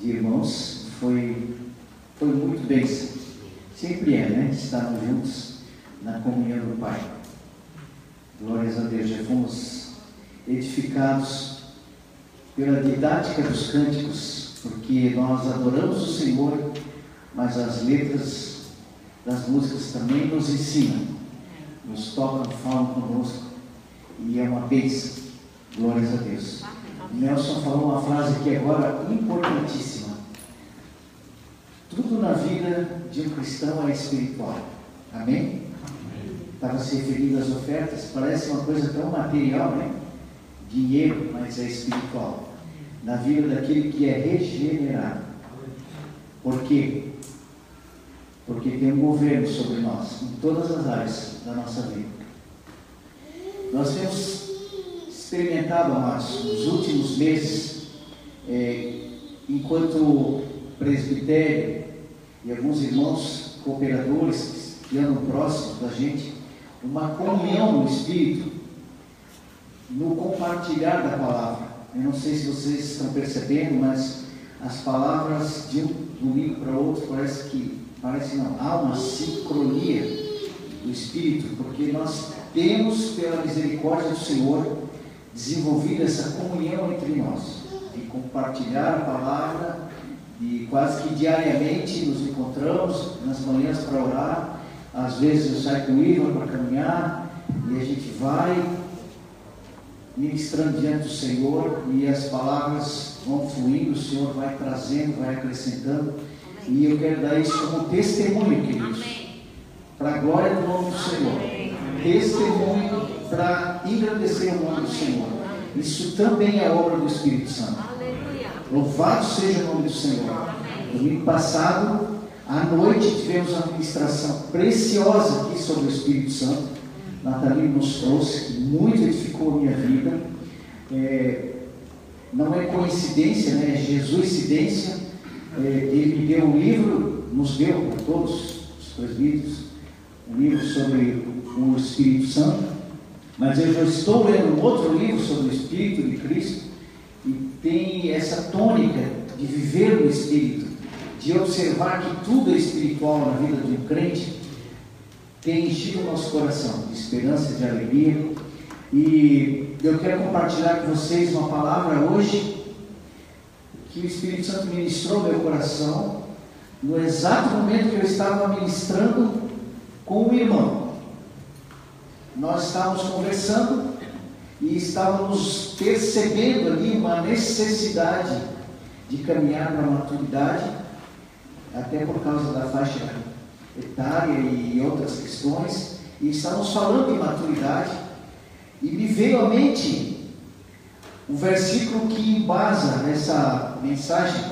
de irmãos. Foi, foi muito bem. Sempre é, né? Estarmos juntos na comunhão do Pai. Glórias a Deus. Já fomos edificados pela didática dos cânticos, porque nós adoramos o Senhor, mas as letras das músicas também nos ensinam, nos tocam, falam conosco, e é uma bênção. Glórias a Deus. Nelson falou uma frase aqui agora importantíssima. Tudo na vida de um cristão é espiritual. Amém? Estava se referindo às ofertas, parece uma coisa tão material, né? Dinheiro, mas é espiritual. Na vida daquele que é regenerado. Por quê? Porque tem um governo sobre nós, em todas as áreas da nossa vida. Nós temos experimentado, amados, nos últimos meses, é, enquanto presbitério e alguns irmãos cooperadores que andam próximos da gente, uma comunhão no Espírito, no compartilhar da palavra. Eu não sei se vocês estão percebendo, mas as palavras de um domingo para outro parece que parece não há uma sincronia do Espírito, porque nós temos pela misericórdia do Senhor desenvolvido essa comunhão entre nós, de compartilhar a palavra, e quase que diariamente nos encontramos nas manhãs para orar. Às vezes eu saio com o Ivan para caminhar e a gente vai ministrando diante do Senhor e as palavras vão fluindo, o Senhor vai trazendo, vai acrescentando. E eu quero dar isso como testemunho, queridos, para a glória do nome do Senhor. Testemunho para engrandecer o nome do Senhor. Isso também é obra do Espírito Santo. Louvado seja o nome do Senhor. Domingo passado, à noite, tivemos uma ministração preciosa aqui sobre o Espírito Santo. Nathalie nos trouxe, que muito edificou a minha vida. É, não é coincidência, né? é Jesuscidência. É, ele me deu um livro, nos deu todos os presbíteros, um livro sobre o Espírito Santo. Mas eu já estou lendo um outro livro sobre o Espírito de Cristo e tem essa tônica de viver no Espírito, de observar que tudo é espiritual na vida de um crente, tem enchido o nosso coração de esperança, de alegria. E eu quero compartilhar com vocês uma palavra hoje que o Espírito Santo ministrou meu coração no exato momento que eu estava ministrando com o irmão. Nós estávamos conversando e estávamos percebendo ali uma necessidade de caminhar para a maturidade, até por causa da faixa etária e outras questões, e estávamos falando de maturidade, e me veio à mente o versículo que embasa essa mensagem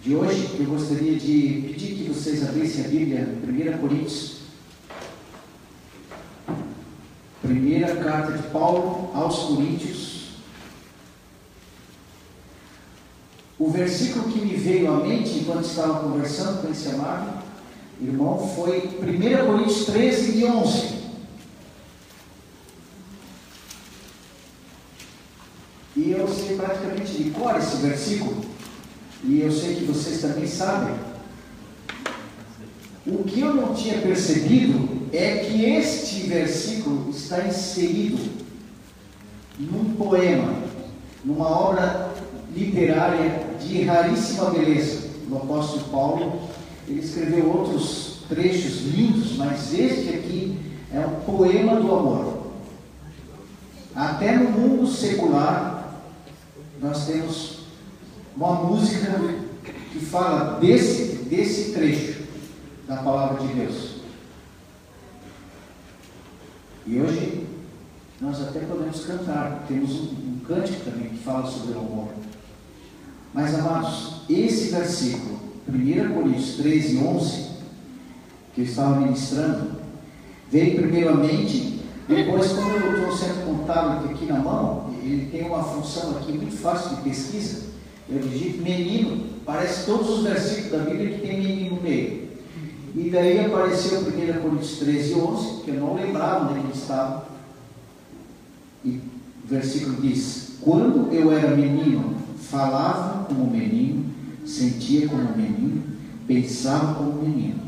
de hoje, que eu gostaria de pedir que vocês abrissem a Bíblia, 1 Coríntios. Primeira carta de Paulo aos Coríntios. O versículo que me veio à mente enquanto estava conversando com esse amado irmão foi 1 Coríntios 13 e 11. E eu sei praticamente de cor esse versículo, e eu sei que vocês também sabem. O que eu não tinha percebido é que este versículo está inserido num poema, numa obra literária de raríssima beleza do apóstolo Paulo. Ele escreveu outros trechos lindos, mas este aqui é um poema do amor. Até no mundo secular, nós temos uma música que fala desse, desse trecho da palavra de Deus. E hoje nós até podemos cantar, temos um, um cântico também que fala sobre o amor. Mas amados, esse versículo 1 Coríntios 13, 11, que eu estava ministrando, veio primeiramente, depois, como eu estou sendo contado aqui na mão, ele tem uma função aqui muito fácil de pesquisa. Eu digito menino, parece todos os versículos da Bíblia que tem menino no meio. E daí apareceu 1 Coríntios 13, 11, que eu não lembrava onde ele estava. E o versículo diz: Quando eu era menino, falava como menino, sentia como menino, pensava como menino.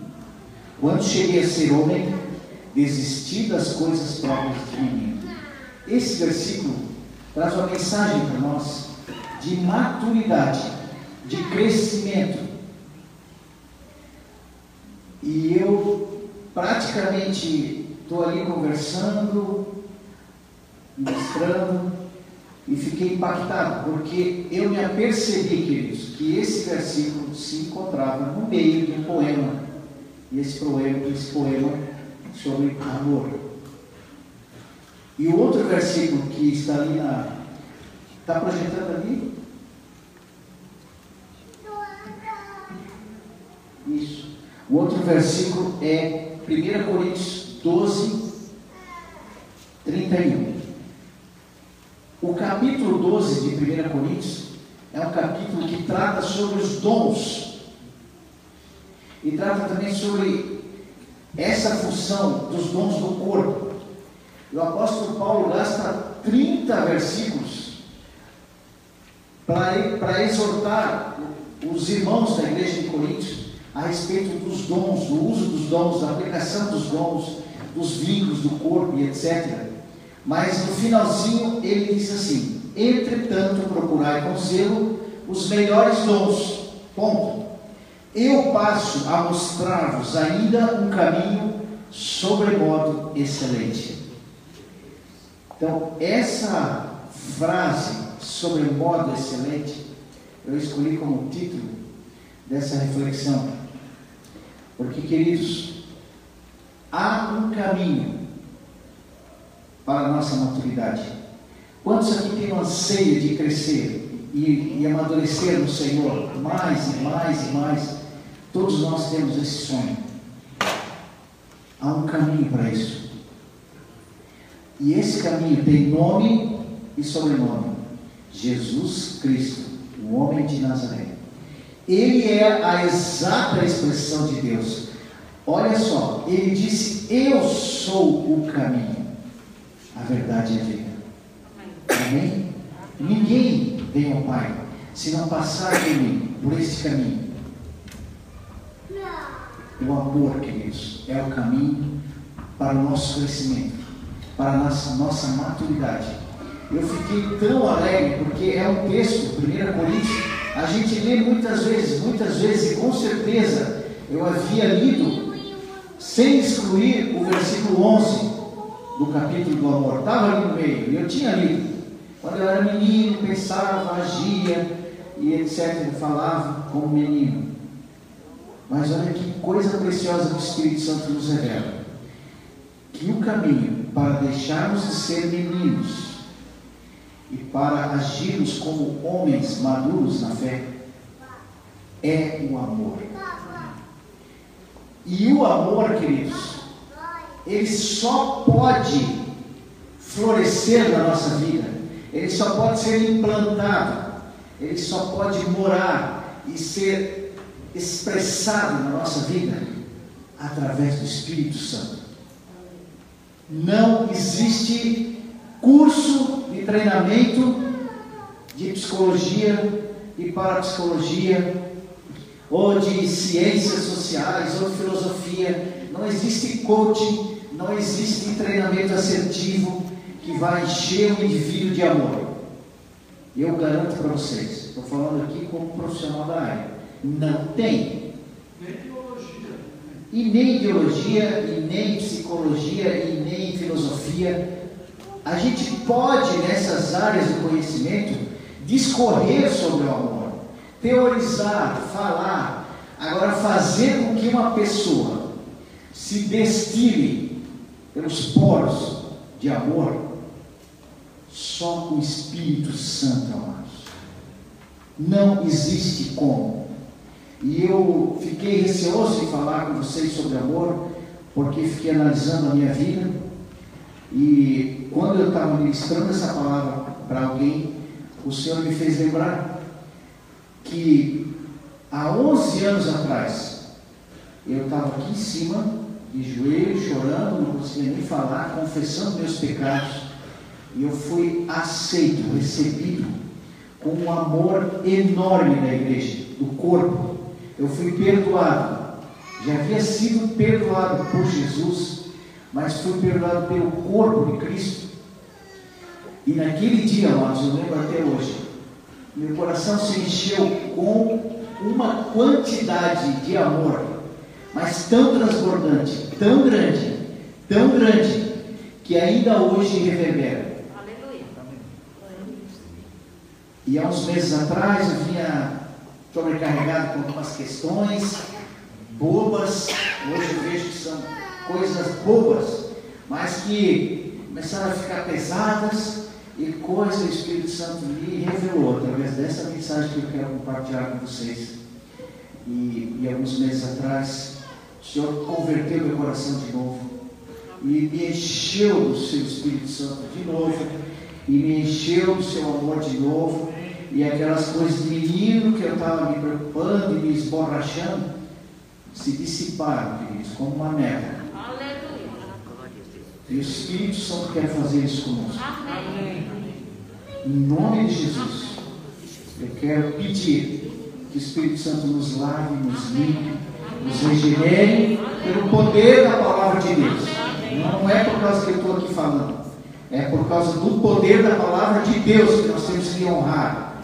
Quando cheguei a ser homem, desisti das coisas próprias de menino. Esse versículo traz uma mensagem para nós de maturidade, de crescimento. E eu praticamente estou ali conversando, ministrando, e fiquei impactado, porque eu me apercebi, queridos, que esse versículo se encontrava no meio de um poema. E esse poema, esse poema sobre amor. E o outro versículo que está ali na. Está projetando ali? Isso. O outro versículo é 1 Coríntios 12, 31. O capítulo 12 de 1 Coríntios é um capítulo que trata sobre os dons. E trata também sobre essa função dos dons do corpo. O apóstolo Paulo gasta 30 versículos para exortar os irmãos da igreja de Coríntios a respeito dos dons, do uso dos dons, da aplicação dos dons, dos vínculos do corpo e etc. Mas no finalzinho ele diz assim: Entretanto, procurai com zelo os melhores dons. Ponto. Eu passo a mostrar-vos ainda um caminho sobremodo excelente. Então, essa frase sobremodo excelente, eu escolhi como título dessa reflexão. Porque, queridos, há um caminho para a nossa maturidade. Quantos aqui têm anseio de crescer e, e amadurecer no Senhor mais e mais e mais? Todos nós temos esse sonho. Há um caminho para isso. E esse caminho tem nome e sobrenome: Jesus Cristo, o homem de Nazaré. Ele é a exata expressão de Deus. Olha só, ele disse: Eu sou o caminho, a verdade e a vida. Amém? Ninguém vem ao Pai se não passar por mim, por esse caminho. O amor, queridos, é o caminho para o nosso crescimento, para a nossa, nossa maturidade. Eu fiquei tão alegre porque é um texto, 1 Coríntios, a gente lê muitas vezes, muitas vezes, e com certeza eu havia lido, sem excluir o versículo 11 do capítulo do amor, estava ali no meio, e eu tinha lido. Quando eu era menino, pensava, agia e etc., falava como menino. Mas olha que coisa preciosa que o Espírito Santo nos revela. Que o caminho para deixarmos de ser meninos e para agirmos como homens maduros na fé é o amor. E o amor, queridos, ele só pode florescer na nossa vida, ele só pode ser implantado, ele só pode morar e ser expressado na nossa vida através do Espírito Santo. Não existe curso treinamento de psicologia e parapsicologia, ou de ciências sociais, ou de filosofia. Não existe coaching, não existe treinamento assertivo que vai encher o indivíduo de amor. Eu garanto para vocês, estou falando aqui como profissional da área não tem. Nem ideologia. E nem ideologia, e nem psicologia, e nem filosofia. A gente pode, nessas áreas de conhecimento, discorrer sobre o amor, teorizar, falar. Agora, fazer com que uma pessoa se destile pelos poros de amor, só o Espírito Santo, amados. Não existe como. E eu fiquei receoso de falar com vocês sobre amor, porque fiquei analisando a minha vida. E quando eu estava ministrando essa palavra para alguém, o Senhor me fez lembrar que há 11 anos atrás, eu estava aqui em cima, de joelho, chorando, não conseguia nem falar, confessando meus pecados, e eu fui aceito, recebido com um amor enorme da igreja, do corpo. Eu fui perdoado. Já havia sido perdoado por Jesus, mas fui perdoado pelo corpo de Cristo. E naquele dia, amados, eu lembro até hoje, meu coração se encheu com uma quantidade de amor, mas tão transbordante, tão grande, tão grande, que ainda hoje reverbera. Aleluia. E há uns meses atrás eu vinha sobrecarregado com algumas questões bobas, hoje eu vejo que são coisas bobas, mas que começaram a ficar pesadas e coisa o Espírito Santo me revelou através dessa mensagem que eu quero compartilhar com vocês. E, e alguns meses atrás, o Senhor converteu meu coração de novo e me encheu do seu Espírito Santo de novo e me encheu do seu amor de novo e aquelas coisas de menino que eu estava me preocupando e me esborrachando se dissiparam, queridos, como uma neve. E o Espírito Santo quer fazer isso conosco. Amém. Em nome de Jesus, eu quero pedir que o Espírito Santo nos lave, nos limpe, nos regenere pelo poder da palavra de Deus. Não é por causa que eu estou aqui falando, é por causa do poder da palavra de Deus que nós temos que honrar.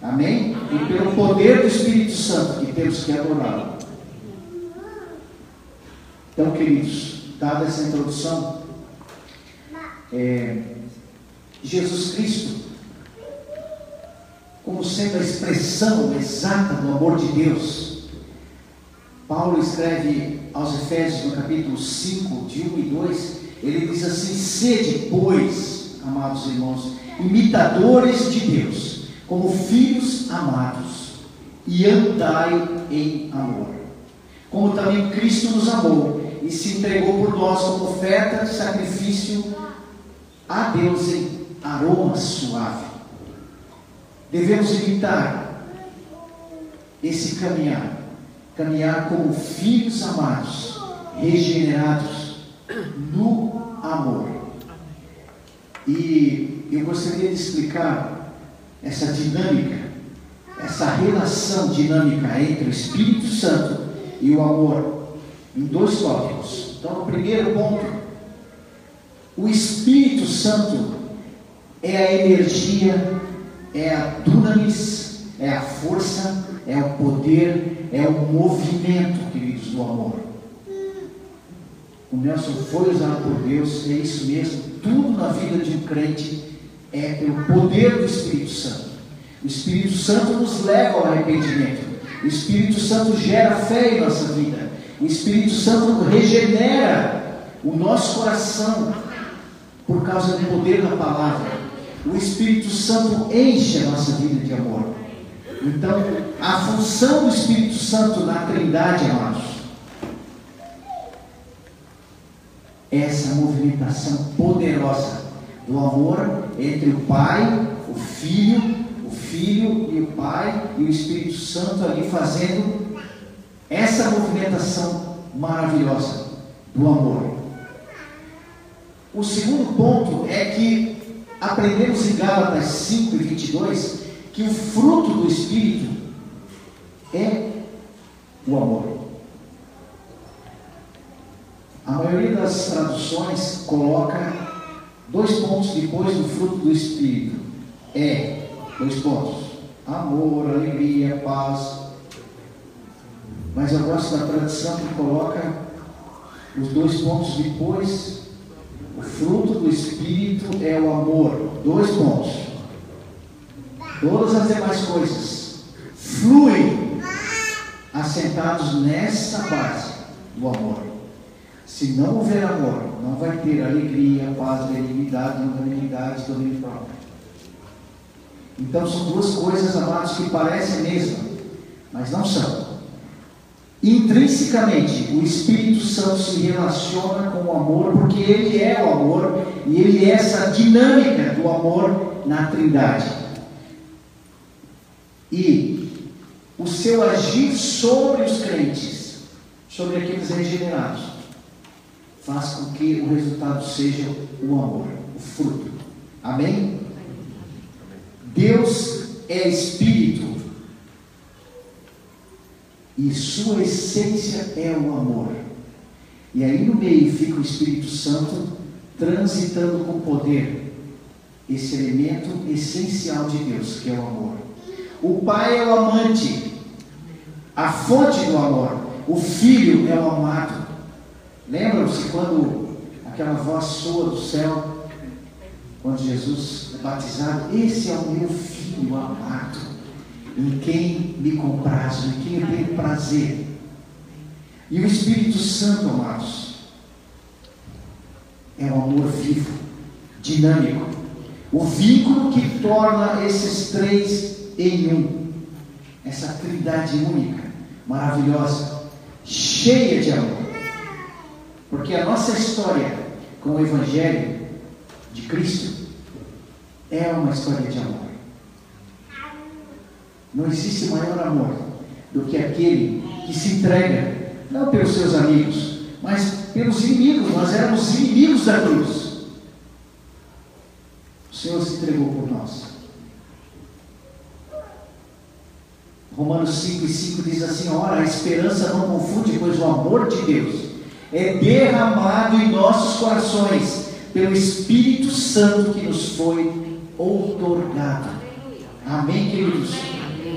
Amém? E pelo poder do Espírito Santo que temos que adorá-lo. Então, queridos, dada essa introdução, é, Jesus Cristo, como sendo a expressão exata do amor de Deus, Paulo escreve aos Efésios, no capítulo 5, de 1 e 2, ele diz assim: Sede, pois, amados irmãos, imitadores de Deus, como filhos amados, e andai em amor. Como também Cristo nos amou e se entregou por nós como oferta sacrifício a Deus em aroma suave. Devemos imitar esse caminhar, caminhar como filhos amados, regenerados no amor. E eu gostaria de explicar essa dinâmica, essa relação dinâmica entre o Espírito Santo e o amor em dois tópicos. Então, no primeiro ponto, o Espírito Santo é a energia, é a dunamis, é a força, é o poder, é o movimento, queridos, do amor. O Nelson foi usado por Deus, é isso mesmo. Tudo na vida de um crente é pelo poder do Espírito Santo. O Espírito Santo nos leva ao arrependimento. O Espírito Santo gera fé em nossa vida. O Espírito Santo regenera o nosso coração por causa do poder da palavra. O Espírito Santo enche a nossa vida de amor. Então, a função do Espírito Santo na Trindade, amados, é essa movimentação poderosa do amor entre o Pai, o Filho, o Filho e o Pai e o Espírito Santo ali fazendo essa movimentação maravilhosa do amor. O segundo ponto é que aprendemos em Gálatas 5 e 22 que o fruto do Espírito é o amor. A maioria das traduções coloca dois pontos depois do fruto do Espírito. É, dois pontos. Amor, alegria, paz. Mas eu gosto da tradução que coloca os dois pontos depois. O fruto do Espírito é o amor. Dois pontos. Todas as demais coisas fluem assentados nessa base do amor. Se não houver amor, não vai ter alegria, paz, benignidade, longanimidade, domínio próprio. Então são duas coisas, amados, que parecem a mesma, mas não são. Intrinsecamente, o Espírito Santo se relaciona com o amor, porque ele é o amor e ele é essa dinâmica do amor na Trindade. E o seu agir sobre os crentes, sobre aqueles regenerados, faz com que o resultado seja o amor, o fruto. Amém? Deus é Espírito e sua essência é o amor. E aí no meio fica o Espírito Santo transitando com poder esse elemento essencial de Deus, que é o amor. O pai é o amante, a fonte do amor. O filho é o amado. Lembram-se quando aquela voz soa do céu, quando Jesus é batizado? Esse é o meu filho amado em quem me comprazo, em quem eu tenho prazer. E o Espírito Santo, amados, é um amor vivo, dinâmico, o vínculo que torna esses três em um, essa trindade única, maravilhosa, cheia de amor. Porque a nossa história com o Evangelho de Cristo é uma história de amor. Não existe maior amor do que aquele que se entrega, não pelos seus amigos, mas pelos inimigos. Nós éramos inimigos da cruz. O Senhor se entregou por nós. Romanos 5 e 5 diz assim: Ora, a esperança não confunde, pois o amor de Deus é derramado em nossos corações pelo Espírito Santo que nos foi outorgado. Amém, queridos?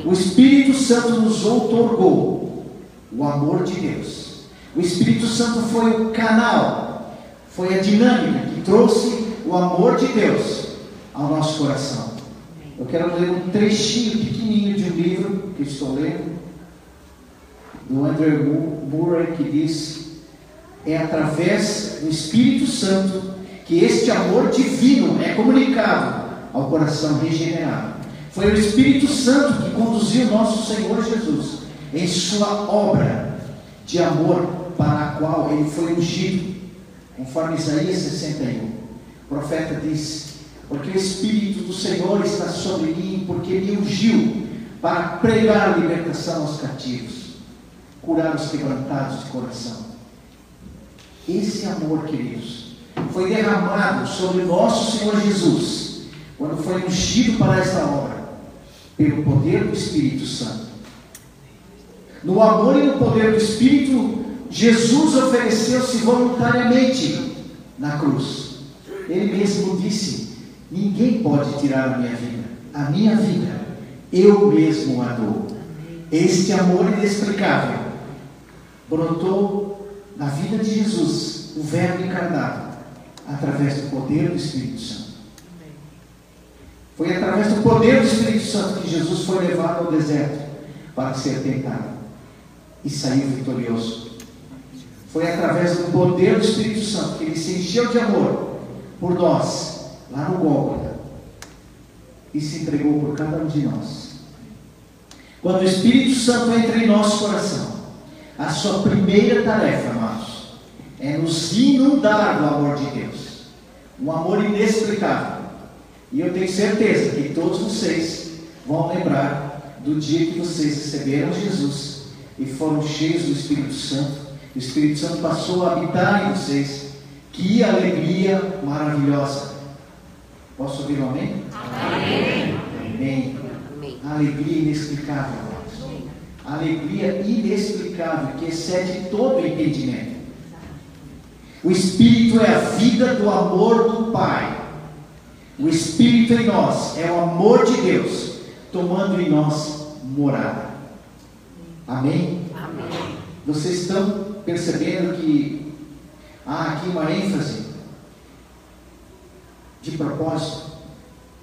O Espírito Santo nos outorgou o amor de Deus. O Espírito Santo foi o canal, foi a dinâmica que trouxe o amor de Deus ao nosso coração. Eu quero ler um trechinho pequenininho de um livro que estou lendo, do Andrew Murray, que diz: É através do Espírito Santo que este amor divino é comunicado ao coração regenerado. Foi o Espírito Santo que conduziu nosso Senhor Jesus em sua obra de amor para a qual ele foi ungido, conforme Isaías 61. O profeta diz: Porque o Espírito do Senhor está sobre mim, porque me ungiu para pregar a libertação aos cativos, curar os quebrantados de coração. Esse amor, queridos, foi derramado sobre nosso Senhor Jesus, quando foi ungido para esta obra pelo poder do Espírito Santo. No amor e no poder do Espírito, Jesus ofereceu-se voluntariamente na cruz. Ele mesmo disse: Ninguém pode tirar a minha vida, a minha vida, eu mesmo a dou. Este amor inexplicável brotou na vida de Jesus, o Verbo encarnado, através do poder do Espírito Santo. Foi através do poder do Espírito Santo que Jesus foi levado ao deserto para ser tentado e saiu vitorioso. Foi através do poder do Espírito Santo que ele se encheu de amor por nós, lá no Gólgota, e se entregou por cada um de nós. Quando o Espírito Santo entra em nosso coração, a sua primeira tarefa, amados, é nos inundar do amor de Deus. Um amor inexplicável e eu tenho certeza que todos vocês vão lembrar do dia que vocês receberam Jesus e foram cheios do Espírito Santo. O Espírito Santo passou a habitar em vocês. Que alegria maravilhosa. Posso ouvir um amém? Amém. Amém. amém. Alegria inexplicável. Alegria inexplicável que excede todo entendimento. O Espírito é a vida do amor do Pai o Espírito em nós é o amor de Deus tomando em nós morada. Amém? Amém. Vocês estão percebendo que há aqui uma ênfase de propósito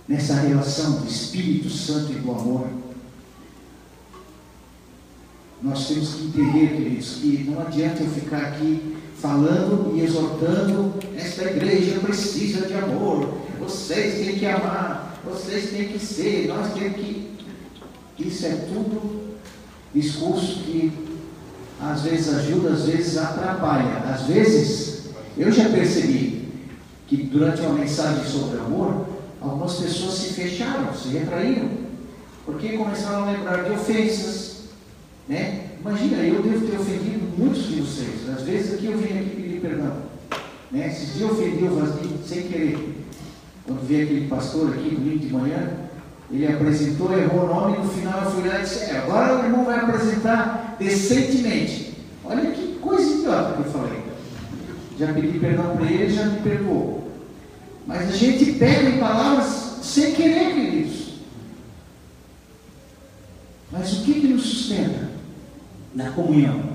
nessa relação do Espírito Santo e do amor. Nós temos que entender, queridos, que não adianta eu ficar aqui falando e exortando, esta igreja precisa de amor, vocês têm que amar, vocês têm que ser, nós temos que. Isso é tudo discurso que às vezes ajuda, às vezes atrapalha. Às vezes, eu já percebi que durante uma mensagem sobre amor, algumas pessoas se fecharam, se retraíram, porque começaram a lembrar de ofensas. Né? Imagina, eu devo ter ofendido muitos de vocês. Às vezes aqui eu vim aqui pedir perdão. Né? Dias eu ofendi o Vasni sem querer. Quando veio aquele pastor aqui domingo de manhã, ele apresentou, errou o nome, e no final eu fui lá e disse, é, agora o irmão vai apresentar decentemente. Olha que coisa idiota que eu falei. Já pedi perdão para ele, já me perdoou. Mas a gente pega em palavras sem querer, queridos. Mas o que, que nos sustenta na comunhão?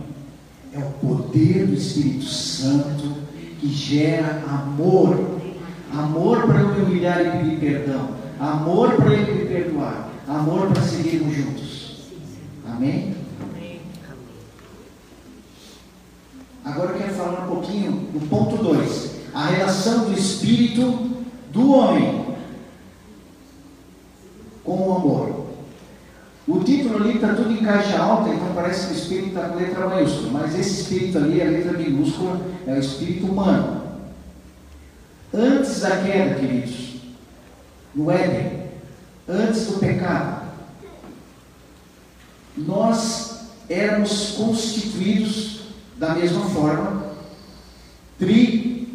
É o poder do Espírito Santo que gera amor. Amor para eu me humilhar e pedir perdão amor para Ele me perdoar, amor para seguirmos juntos. Amém? Agora eu quero falar um pouquinho do ponto 2, a relação do Espírito do homem com o amor. O título ali está tudo em caixa alta, então parece que o Espírito está com letra maiúscula, mas esse Espírito ali, a letra minúscula, é o Espírito humano. Antes da queda, queridos, no Éden, antes do pecado, nós éramos constituídos da mesma forma, tripartidos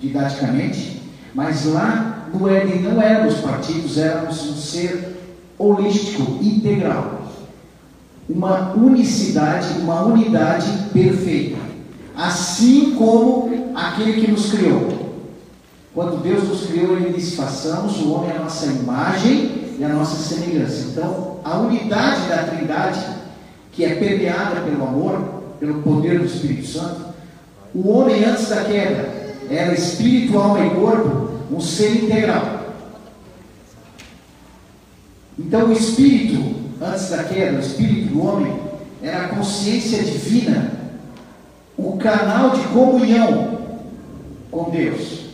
didaticamente, mas lá no Éden não éramos partidos, éramos um ser holístico, integral. Uma unicidade, uma unidade perfeita. Assim como aquele que nos criou. Quando Deus nos criou, Ele disse: façamos o homem a nossa imagem e a nossa semelhança. Então, a unidade da Trindade, que é permeada pelo amor, pelo poder do Espírito Santo, o homem antes da queda era espírito, alma e corpo, um ser integral. Então, o espírito, antes da queda, o espírito do homem, era a consciência divina, o canal de comunhão com Deus.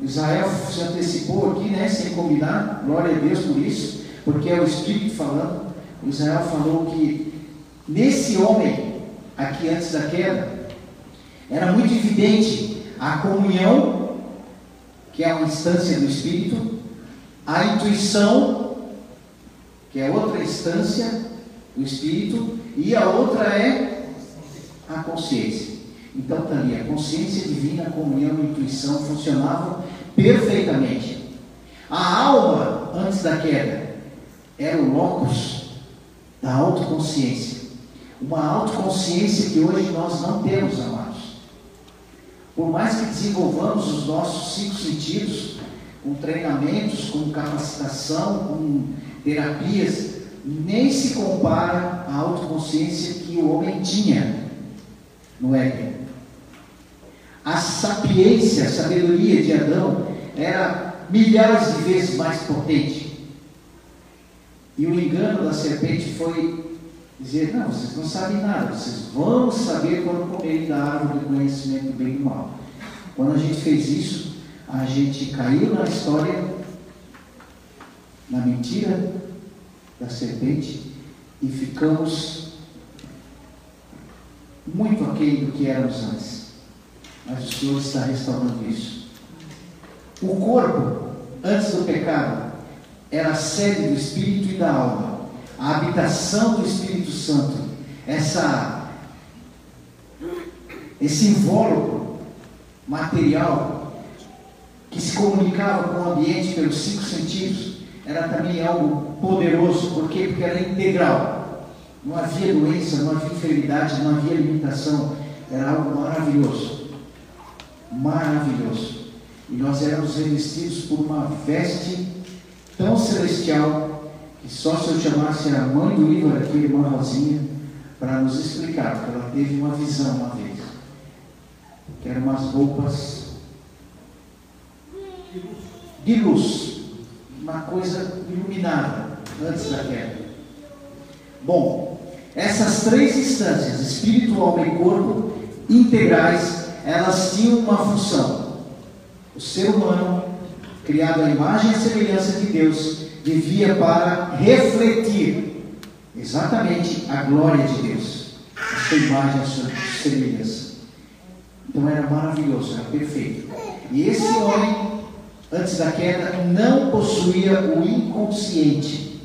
Israel se antecipou aqui, né, sem combinar, glória a Deus por isso, porque é o Espírito falando. Israel falou que nesse homem, aqui antes da queda, era muito evidente a comunhão, que é uma instância do Espírito, a intuição, que é outra instância do Espírito, e a outra é a consciência. Então ali, a consciência divina, a comunhão e intuição funcionavam perfeitamente. A alma, antes da queda, era o locus da autoconsciência. Uma autoconsciência que hoje nós não temos, amados. Por mais que desenvolvamos os nossos cinco sentidos, com treinamentos, com capacitação, com terapias, nem se compara à autoconsciência que o homem tinha no Éden. A sapiência, a sabedoria de Adão era milhares de vezes mais potente. E o engano da serpente foi dizer: Não, vocês não sabem nada, vocês vão saber quando comerem da árvore do conhecimento do bem e do mal. Quando a gente fez isso, a gente caiu na história, na mentira da serpente e ficamos muito aquém do que éramos antes mas o Senhor está restaurando isso. O corpo, antes do pecado, era a sede do Espírito e da alma, a habitação do Espírito Santo, essa, esse invólucro material que se comunicava com o ambiente pelos cinco sentidos, era também algo poderoso, por quê? Porque era integral. Não havia doença, não havia enfermidade, não havia limitação, era algo maravilhoso maravilhoso. E nós éramos revestidos por uma veste tão celestial que só se eu chamasse a mãe do livro aqui, irmã Rosinha, para nos explicar, porque ela teve uma visão uma vez. Que eram umas roupas de luz, uma coisa iluminada antes da queda. Bom, essas três instâncias, espírito, alma e corpo, integrais, elas tinham uma função. O ser humano, criado à imagem e semelhança de Deus, vivia para refletir exatamente a glória de Deus, a sua imagem, a sua semelhança. Então era maravilhoso, era perfeito. E esse homem, antes da queda, não possuía o inconsciente.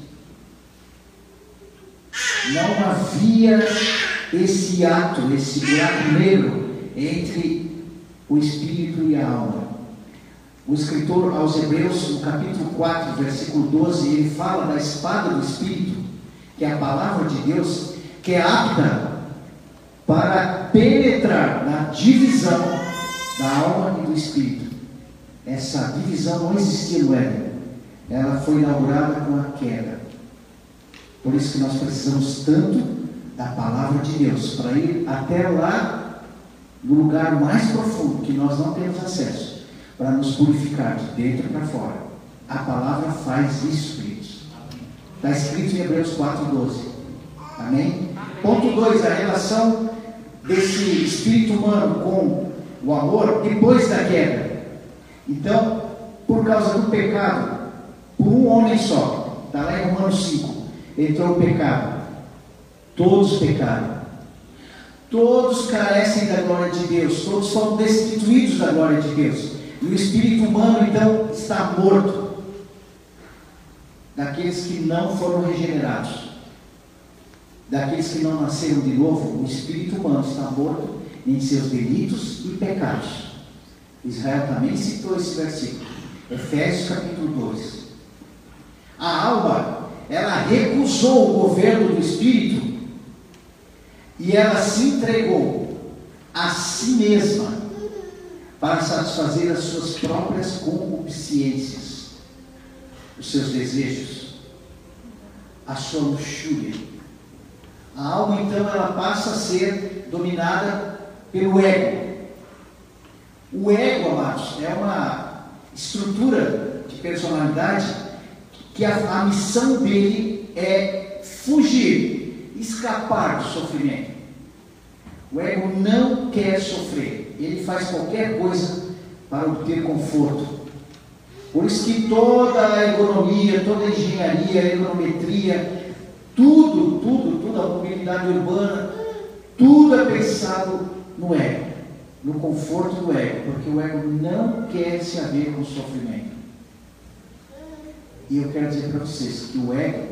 Não havia esse ato, esse buraco negro entre o espírito e a alma. O escritor aos Hebreus, no capítulo 4, versículo 12, ele fala da espada do espírito, que é a palavra de Deus, que é apta para penetrar na divisão da alma e do espírito. Essa divisão não existia no Éden. Ela foi inaugurada com a queda. Por isso que nós precisamos tanto da palavra de Deus, para ir até lá, no lugar mais profundo, que nós não temos acesso, para nos purificar de dentro para fora. A palavra faz isso, queridos. Está escrito em Hebreus 4,12. Amém? Ponto 2, a relação desse espírito humano com o amor depois da queda. Então, por causa do pecado, por um homem só, está lá em Romanos 5, entrou o pecado. Todos pecaram. Todos carecem da glória de Deus, todos foram destituídos da glória de Deus. E o espírito humano, então, está morto. Daqueles que não foram regenerados, daqueles que não nasceram de novo, o espírito humano está morto em seus delitos e pecados. Israel também citou esse versículo. Efésios capítulo 2. A alma, ela recusou o governo do espírito e ela se entregou a si mesma para satisfazer as suas próprias concupiscências, os seus desejos, a sua luxúria. A alma então ela passa a ser dominada pelo ego. O ego, amados, é uma estrutura de personalidade que a, a missão dele é fugir, escapar do sofrimento. O ego não quer sofrer, ele faz qualquer coisa para obter conforto. Por isso que toda a economia, toda a engenharia, a econometria, tudo, tudo, toda a mobilidade urbana, tudo é pensado no ego, no conforto do ego, porque o ego não quer se haver com o sofrimento. E eu quero dizer para vocês que o ego,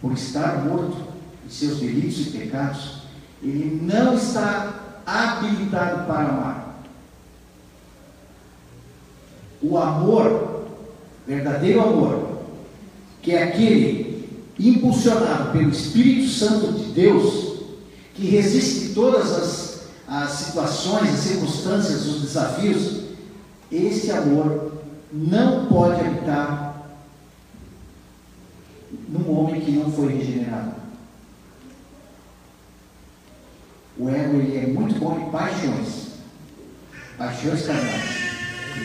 por estar morto seus delitos e pecados, ele não está habilitado para amar. O amor, verdadeiro amor, que é aquele impulsionado pelo Espírito Santo de Deus, que resiste todas as, as situações, as circunstâncias, os desafios, esse amor não pode habitar num homem que não foi regenerado. O ego ele é muito bom em paixões, paixões carnais,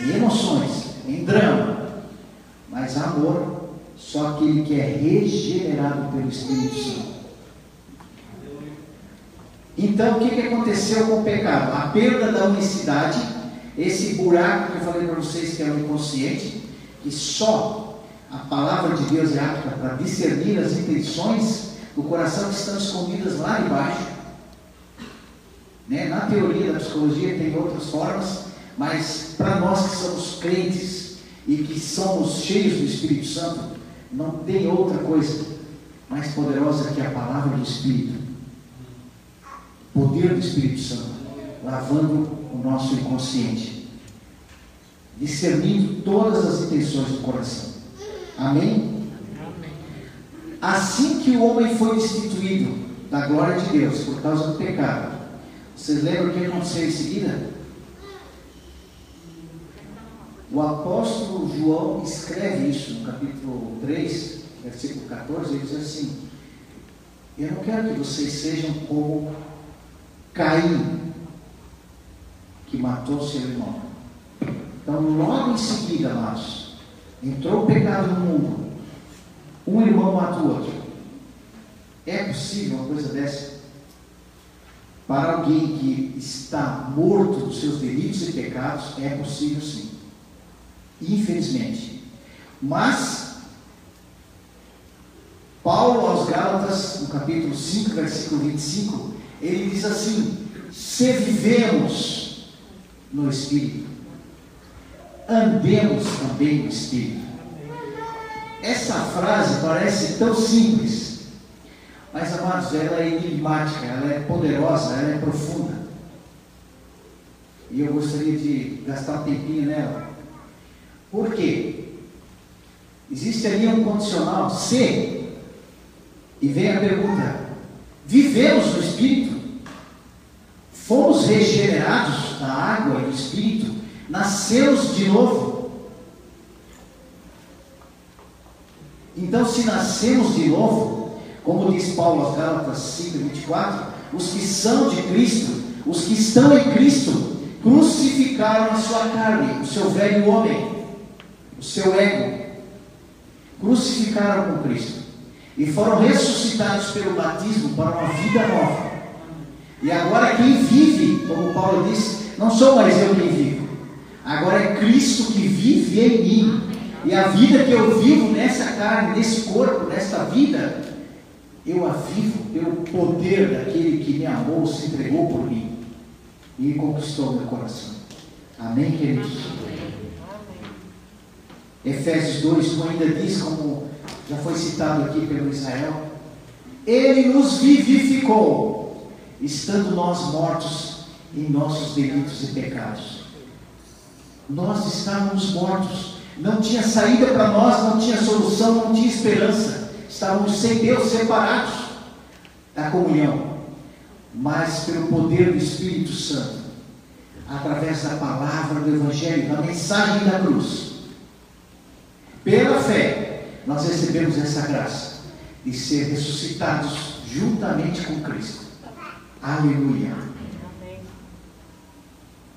em emoções, em drama, mas amor só aquele que é regenerado pelo Espírito Santo. Então, o que, que aconteceu com o pecado? A perda da unicidade, esse buraco que eu falei para vocês que é o inconsciente, que só a palavra de Deus é apta para discernir as intenções do coração que estão escondidas lá embaixo. Né? Na teoria da psicologia tem outras formas, mas para nós que somos crentes e que somos cheios do Espírito Santo, não tem outra coisa mais poderosa que a palavra do Espírito. O poder do Espírito Santo, lavando o nosso inconsciente, discernindo todas as intenções do coração. Amém? Assim que o homem foi destituído da glória de Deus por causa do pecado, vocês lembram o que aconteceu em seguida? O apóstolo João escreve isso no capítulo 3, versículo 14, ele diz assim: Eu não quero que vocês sejam como Caim, que matou seu irmão. Então, logo em seguida, amados, entrou o pecado no mundo, um irmão mata o outro. É possível uma coisa dessa? Para alguém que está morto dos seus delitos e pecados, é possível sim. Infelizmente. Mas, Paulo aos Gálatas, no capítulo 5, versículo 25, ele diz assim: Se vivemos no Espírito, andemos também no Espírito. Essa frase parece tão simples, mas amados, ela é enigmática, ela é poderosa, ela é profunda. E eu gostaria de gastar um tempinho nela. Por quê? Existe ali um condicional se, e vem a pergunta: vivemos no Espírito? Fomos regenerados da água e do Espírito? Nascemos de novo? Então, se nascemos de novo, como diz Paulo aos Gálatas 5, 24, os que são de Cristo, os que estão em Cristo, crucificaram a sua carne, o seu velho homem, o seu ego, crucificaram com Cristo e foram ressuscitados pelo batismo para uma vida nova. E agora quem vive, como Paulo disse, não sou mais eu quem vivo, agora é Cristo que vive em mim. E a vida que eu vivo nessa carne, nesse corpo, nesta vida, eu a vivo pelo poder daquele que me amou, se entregou por mim e conquistou meu coração. Amém, queridos? Efésios 2, como ainda diz, como já foi citado aqui pelo Israel, Ele nos vivificou, estando nós mortos em nossos delitos e pecados. Nós estávamos mortos, não tinha saída para nós, não tinha solução, não tinha esperança, estávamos sem Deus, separados da comunhão mas pelo poder do Espírito Santo, através da palavra do Evangelho, da mensagem da cruz. Pela fé, nós recebemos essa graça de ser ressuscitados juntamente com Cristo. Aleluia.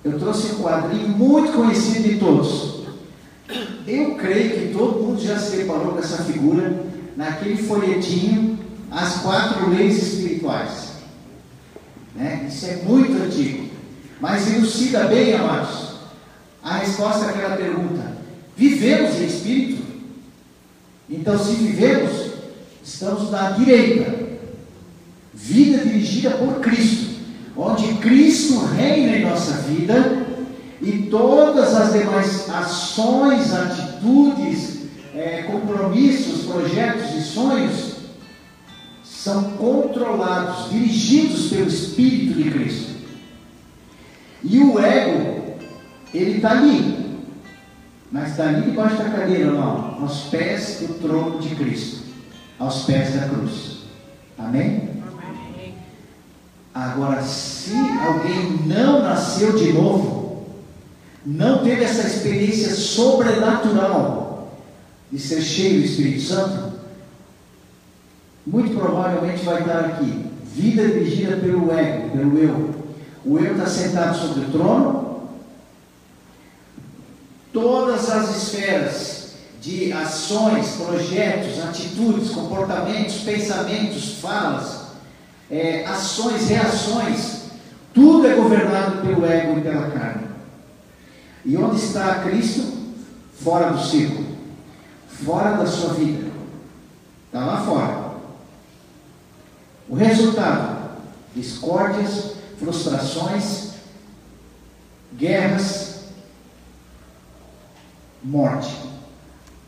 Eu trouxe um quadrinho muito conhecido de todos. Eu creio que todo mundo já se deparou com essa figura naquele folhetinho, As Quatro Leis Espirituais. Né? Isso é muito antigo. Mas elucida bem, amados, a resposta àquela pergunta: vivemos em espírito? Então, se vivemos, estamos na direita. Vida dirigida por Cristo, onde Cristo reina em nossa vida e todas as demais ações, atitudes, é, compromissos, projetos e sonhos são controlados, dirigidos pelo Espírito de Cristo. E o ego, ele está ali, mas está ali debaixo da cadeira, não, aos pés do trono de Cristo, aos pés da cruz. Amém? Amém? Agora, se alguém não nasceu de novo, não teve essa experiência sobrenatural de ser cheio do Espírito Santo, muito provavelmente vai estar aqui. Vida dirigida pelo ego, pelo eu. O eu está sentado sobre o trono. Todas as esferas de ações, projetos, atitudes, comportamentos, pensamentos, falas, é, ações, reações, tudo é governado pelo ego e pela carne. E onde está Cristo? Fora do círculo, fora da sua vida. Está lá fora. O resultado: discórdias, frustrações, guerras, morte.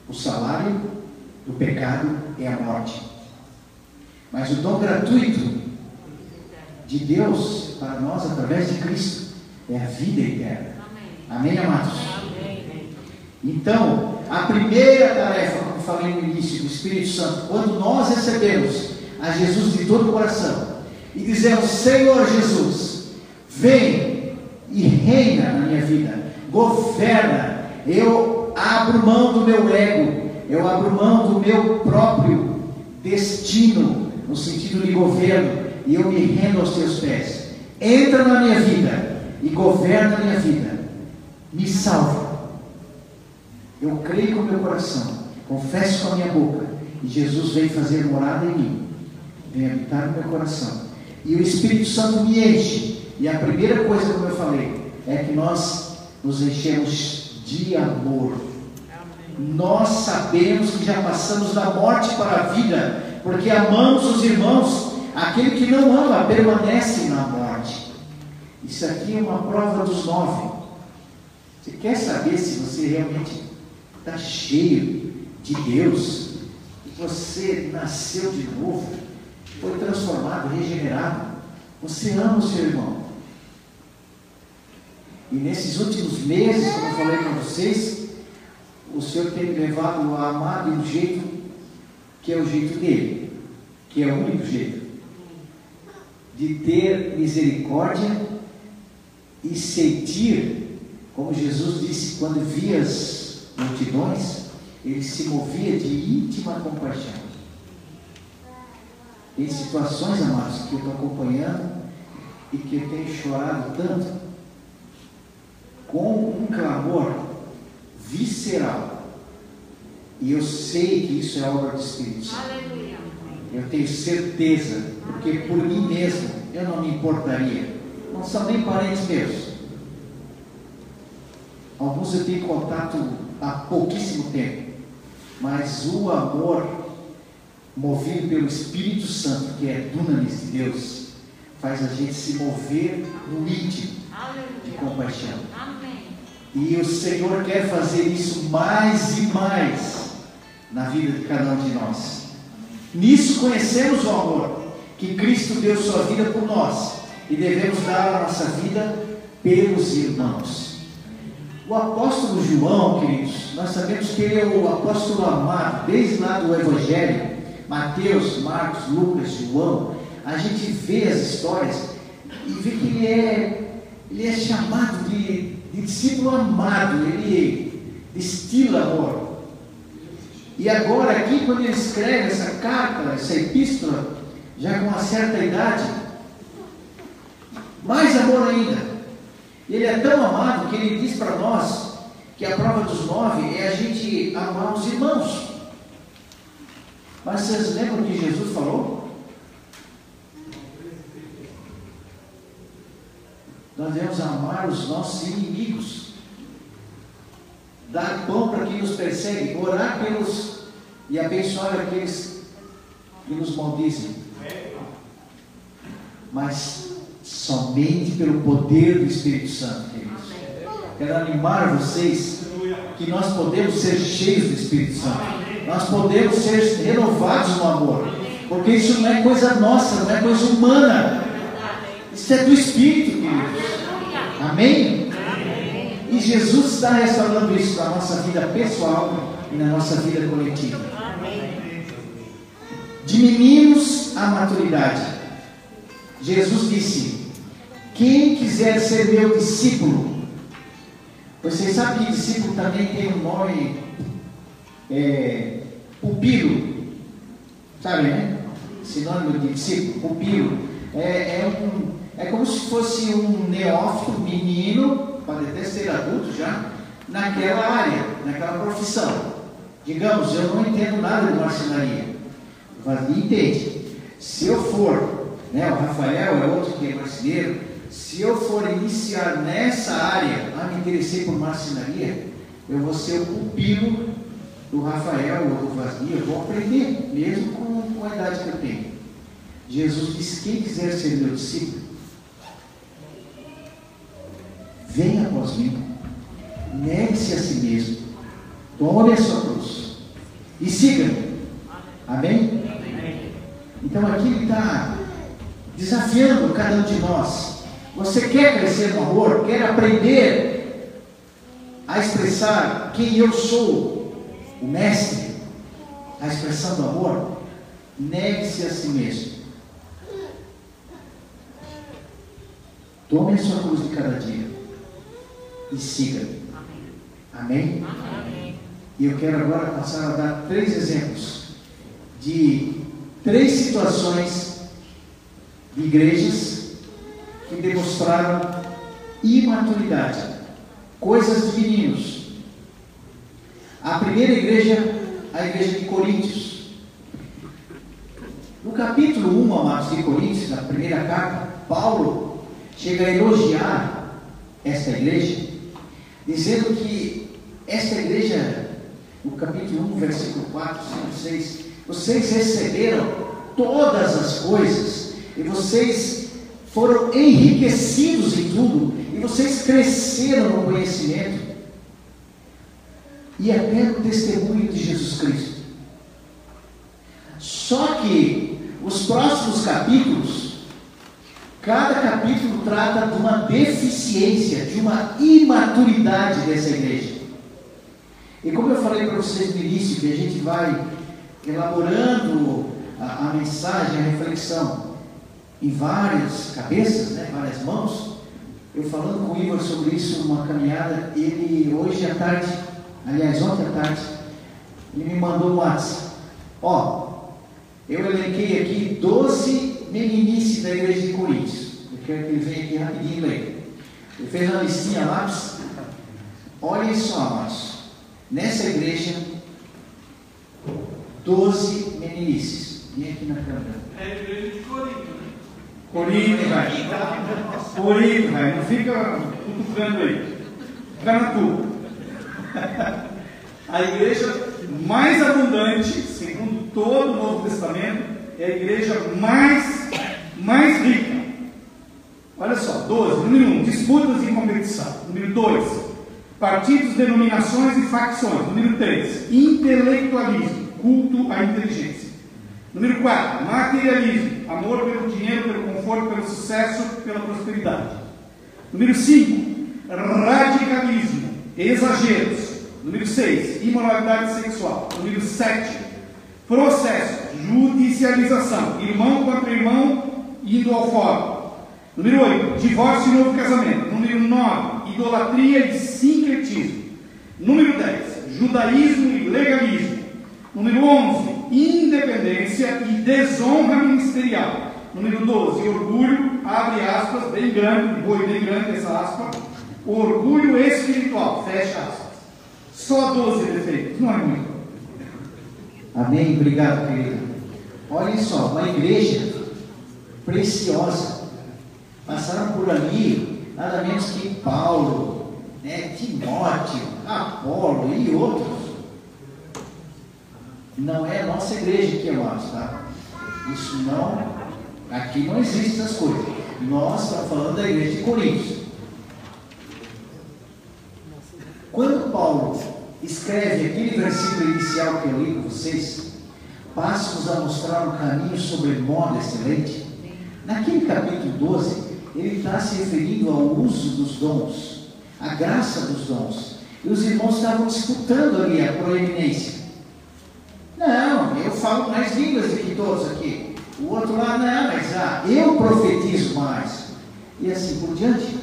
O salário do pecado é a morte. Mas o dom gratuito de Deus para nós através de Cristo é a vida eterna. Amém, Amém amados? Amém. Então, a primeira tarefa, como falei no início, do Espírito Santo, quando nós recebemos a Jesus de todo o coração e dizemos: Senhor Jesus, vem e reina na minha vida, governa. Eu abro mão do meu ego, eu abro mão do meu próprio destino, no sentido de governo, e eu me rendo aos teus pés. Entra na minha vida e governa a minha vida, me salva. Eu creio com meu coração, confesso com a minha boca, e Jesus vem fazer morada em mim vem habitar no meu coração. E o Espírito Santo me enche. E a primeira coisa, como eu falei, é que nós nos enchemos de amor. Nós sabemos que já passamos da morte para a vida, porque amamos os irmãos, aquele que não ama permanece na morte. Isso aqui é uma prova dos nove. Você quer saber se você realmente está cheio de Deus? Que você nasceu de novo, foi transformado, regenerado. Você ama o seu irmão. E nesses últimos meses, como eu falei para vocês, o Senhor tem levado a amar de um jeito que é o jeito dele, que é o único jeito, de ter misericórdia e sentir, como Jesus disse, quando via as multidões, ele se movia de íntima compaixão. Em situações, amados, que eu estou acompanhando e que eu tenho chorado tanto, com um clamor visceral e eu sei que isso é obra do Espírito Santo. Eu tenho certeza, porque por mim mesmo eu não me importaria. Não são nem parentes meus. Alguns eu tenho contato há pouquíssimo tempo. Mas o amor movido pelo Espírito Santo, que é dunamis de Deus, faz a gente se mover no íntimo de compaixão. E o Senhor quer fazer isso mais e mais na vida de cada um de nós. Nisso conhecemos o amor que Cristo deu sua vida por nós e devemos dar a nossa vida pelos irmãos. O apóstolo João, queridos, nós sabemos que ele é o apóstolo amado, desde lá do Evangelho, Mateus, Marcos, Lucas, João, a gente vê as histórias e vê que ele é, ele é chamado de, de discípulo amado, ele destila amor. E agora, aqui, quando ele escreve essa carta, essa epístola, já com uma certa idade, mais amor ainda. Ele é tão amado que ele diz para nós que a prova dos nove é a gente amar os irmãos. Mas vocês lembram que Jesus falou? Nós devemos amar os nossos inimigos dar pão para quem nos persegue, orar pelos e abençoar aqueles que nos maldizem. Mas somente pelo poder do Espírito Santo, queridos. Quero animar vocês que nós podemos ser cheios do Espírito Santo. Nós podemos ser renovados no amor. Porque isso não é coisa nossa, não é coisa humana. Isso é do Espírito, queridos. Amém? E Jesus está restaurando isso na nossa vida pessoal e na nossa vida coletiva. De meninos à maturidade. Jesus disse: Quem quiser ser meu discípulo, vocês sabem que discípulo também tem um nome é, pupilo, sabe, né? Sinônimo de discípulo, pupilo. É, é, um, é como se fosse um neófito, menino, pode até ser adulto já, naquela área, naquela profissão. Digamos, eu não entendo nada de marcenaria. Entende. Se eu for, né, o Rafael é outro que é marceneiro, se eu for iniciar nessa área, a me interessei por marcenaria, eu vou ser o pupilo do Rafael ou do Vasni, eu vou aprender, mesmo com, com a idade que eu tenho. Jesus disse: quem quiser ser meu discípulo, Venha após mim. Negue-se a si mesmo. Tome a sua cruz. E siga-me. Amém? Então aqui ele está desafiando cada um de nós. Você quer crescer no amor? Quer aprender a expressar quem eu sou? O mestre? A expressão do amor? Negue-se a si mesmo. Tome a sua cruz de cada dia e siga. Amém? Amém? E eu quero agora passar a dar três exemplos de três situações de igrejas que demonstraram imaturidade, coisas de meninos. A primeira igreja, a igreja de Coríntios. No capítulo 1, amados de Coríntios, na primeira carta, Paulo chega a elogiar esta igreja dizendo que esta igreja, no capítulo 1, versículo 4, 5, 6, vocês receberam todas as coisas, e vocês foram enriquecidos em tudo, e vocês cresceram no conhecimento, e até no testemunho de Jesus Cristo. Só que os próximos capítulos, cada capítulo trata de uma deficiência, de uma imaturidade dessa igreja. E como eu falei para vocês no início, que a gente vai elaborando a, a mensagem, a reflexão em várias cabeças, né, várias mãos, eu falando com o Igor sobre isso numa caminhada, ele hoje à tarde, aliás ontem à tarde, ele me mandou um WhatsApp. Ó, eu elenquei aqui 12 meninices da igreja de Coríntios. Eu quero que ele venha aqui rapidinho ler. Ele fez uma listinha lápis. Olhem só, amados. Nessa igreja, 12 meninices. Vem aqui na câmera. É a igreja de Corinto, Corinto, vai. Corinto, vai. Não fica cutucando aí. Fica na tua. A igreja mais abundante, segundo todo o Novo Testamento, é a igreja mais, mais rica. Olha só, 12. Número 1, um, disputas e competição. Número 2, partidos, denominações e facções. Número 3, intelectualismo, culto à inteligência. Número 4, materialismo, amor pelo dinheiro, pelo conforto, pelo sucesso, pela prosperidade. Número 5, radicalismo, exageros. Número 6, imoralidade sexual. Número 7, processo, judicialização, irmão contra irmão indo ao fórum. Número 8, divórcio e novo casamento. Número 9, idolatria e sincretismo. Número 10, judaísmo e legalismo. Número 11, independência e desonra ministerial. Número 12, orgulho, abre aspas, bem grande, boi bem grande essa aspa. Orgulho espiritual, fecha aspas. Só 12 defeitos, não é muito. Amém? Obrigado, querido. Olhem só, uma igreja preciosa. Passaram por ali nada menos que Paulo, né, Timóteo, Apolo e outros. Não é nossa igreja que eu acho, tá? Isso não, aqui não existe essas coisas. Nós estamos falando da igreja de Coríntios. Quando Paulo escreve aquele versículo inicial que eu li com vocês, passo-vos a mostrar um caminho sobre modo excelente. Naquele capítulo 12, ele está se referindo ao uso dos dons, à graça dos dons. E os irmãos estavam disputando ali a proeminência. Não, eu falo mais línguas do que todos aqui. O outro lá, não, mas ah, eu profetizo mais. E assim por diante.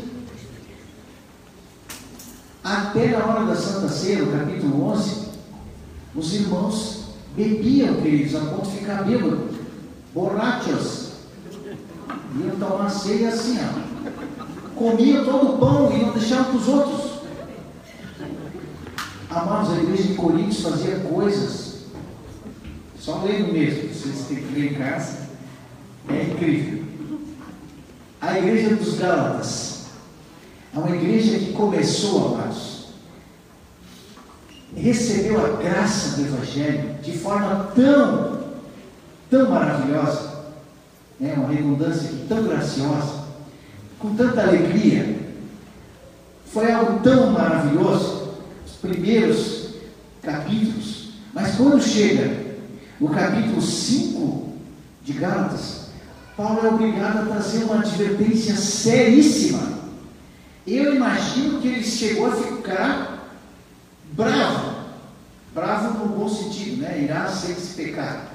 Até na hora da Santa Ceia, no capítulo 11, os irmãos bebiam, queridos, a ponto de ficar bêbado, borrachos. Iam tomar ceia assim, ó. Comiam todo o pão e não deixavam para os outros. Amados, a igreja de Coríntios fazia coisas, só lendo mesmo, vocês têm que ler em casa, é incrível. A igreja dos Gálatas é uma igreja que começou, amados, recebeu a graça do Evangelho de forma tão, tão maravilhosa, é uma redundância tão graciosa, com tanta alegria. Foi algo tão maravilhoso, os primeiros capítulos, mas quando chega o capítulo 5 de Gálatas, Paulo é obrigado a trazer uma advertência seríssima eu imagino que ele chegou a ficar bravo, bravo no bom sentido, né? Irá ser se pecar,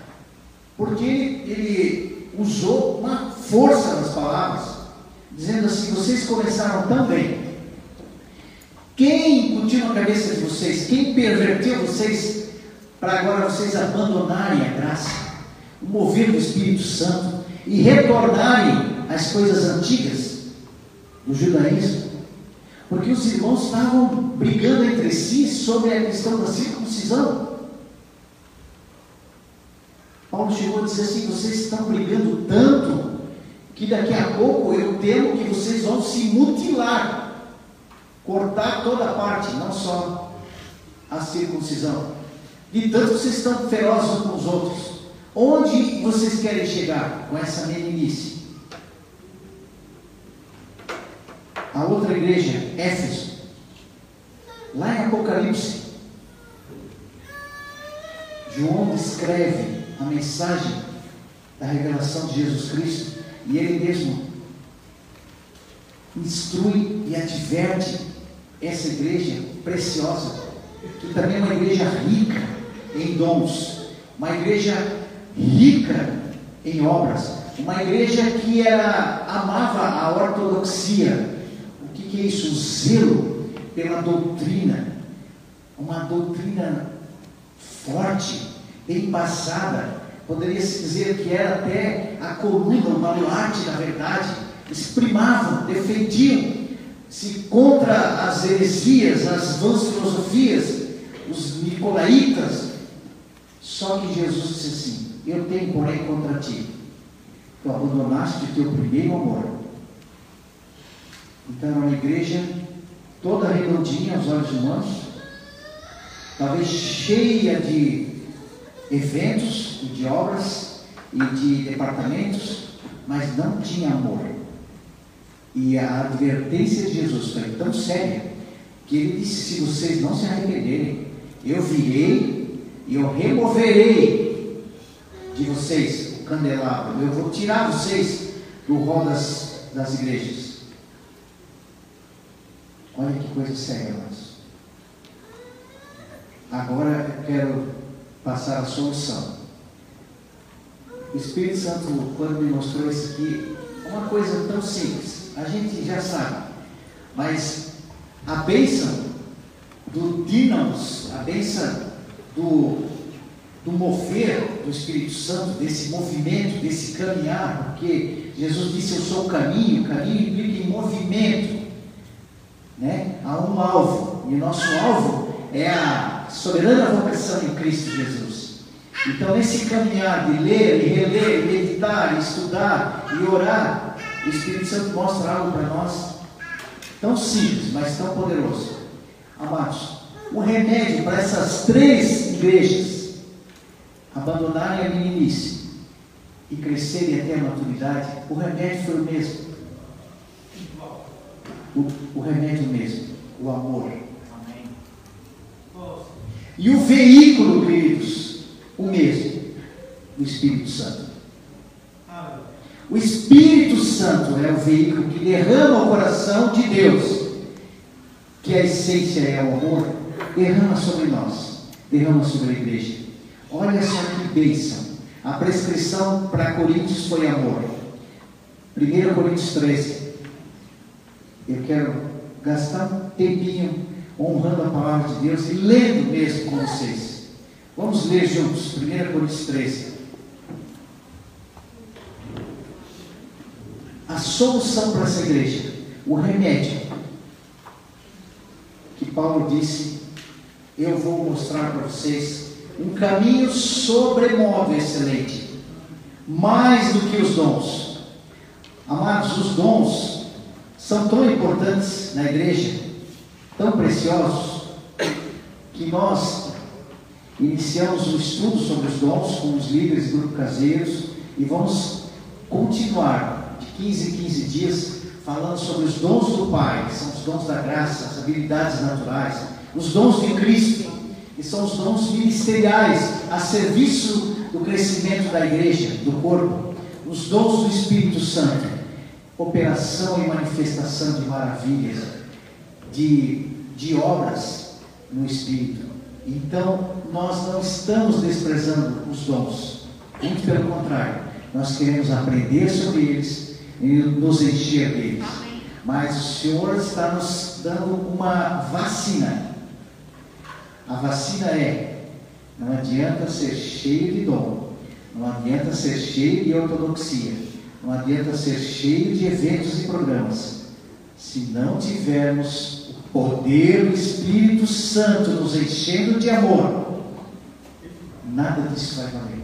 porque ele, ele usou uma força nas palavras, dizendo assim: vocês começaram tão bem. Quem incutiu na cabeça de vocês? Quem perverteu vocês para agora vocês abandonarem a graça, o mover do Espírito Santo e retornarem às coisas antigas do judaísmo? Porque os irmãos estavam brigando entre si sobre a questão da circuncisão. Paulo chegou a dizer assim: vocês estão brigando tanto que daqui a pouco eu temo que vocês vão se mutilar, cortar toda a parte, não só a circuncisão. De tanto vocês estão ferozes uns com os outros. Onde vocês querem chegar com essa meninice? A outra igreja, Éfeso. Lá em Apocalipse, João descreve a mensagem da revelação de Jesus Cristo e ele mesmo instrui e adverte essa igreja preciosa, que também é uma igreja rica em dons, uma igreja rica em obras, uma igreja que era, amava a ortodoxia. O que, que é isso? O zelo pela doutrina, uma doutrina forte, bem passada. Poderia-se dizer que era até a coluna, o baluarte da verdade. Eles primavam, defendiam-se contra as heresias, as vãs filosofias, os nicolaítas. Só que Jesus disse assim: Eu tenho, porém, contra ti, tu abandonaste teu primeiro amor. Então, era uma igreja toda redondinha aos olhos humanos, talvez cheia de eventos, de obras e de departamentos, mas não tinha amor. E a advertência de Jesus foi tão séria que ele disse: se vocês não se arrependerem, eu virei e eu removerei de vocês o candelabro, eu vou tirar vocês do rol das, das igrejas. Olha que coisa séria, irmãos. Agora eu quero passar a solução. O Espírito Santo, quando me mostrou isso aqui, uma coisa tão simples, a gente já sabe, mas a bênção do dínamos, a bênção do, do mover do Espírito Santo, desse movimento, desse caminhar, porque Jesus disse: Eu sou o caminho, o caminho implica em movimento, né? há um alvo, e o nosso alvo é a soberana vocação em Cristo Jesus. Então, nesse caminhar de ler, e reler, e meditar, estudar e orar, o Espírito Santo mostra algo para nós tão simples, mas tão poderoso. Amados, o remédio para essas três igrejas abandonarem a meninice e crescerem até a maturidade, o remédio foi o mesmo. O, o remédio mesmo, o amor. E o veículo, queridos, o mesmo, o Espírito Santo. O Espírito Santo é o veículo que derrama o coração de Deus, que a essência é o amor, derrama sobre nós, derrama sobre a igreja. Olha só que bênção. A prescrição para Coríntios foi amor. 1 Coríntios 13. Eu quero gastar um tempinho honrando a palavra de Deus e lendo mesmo com vocês. Vamos ler juntos, 1 Coríntios 13. A solução para essa igreja, o remédio, que Paulo disse, eu vou mostrar para vocês um caminho sobremodo excelente, mais do que os dons. Amados, os dons são tão importantes na igreja, tão preciosos, que nós iniciamos um estudo sobre os dons com os líderes do grupo caseiros e vamos continuar de 15 em 15 dias falando sobre os dons do Pai, que são os dons da graça, as habilidades naturais, os dons de Cristo, que são os dons ministeriais a serviço do crescimento da igreja, do corpo, os dons do Espírito Santo, operação e manifestação de maravilhas, de, de obras no Espírito. Então, nós não estamos desprezando os dons, muito pelo contrário, nós queremos aprender sobre eles e nos encher deles. Mas o Senhor está nos dando uma vacina. A vacina é: não adianta ser cheio de dom, não adianta ser cheio de ortodoxia, não adianta ser cheio de eventos e programas, se não tivermos o poder do Espírito Santo nos enchendo de amor, nada disso vai valer.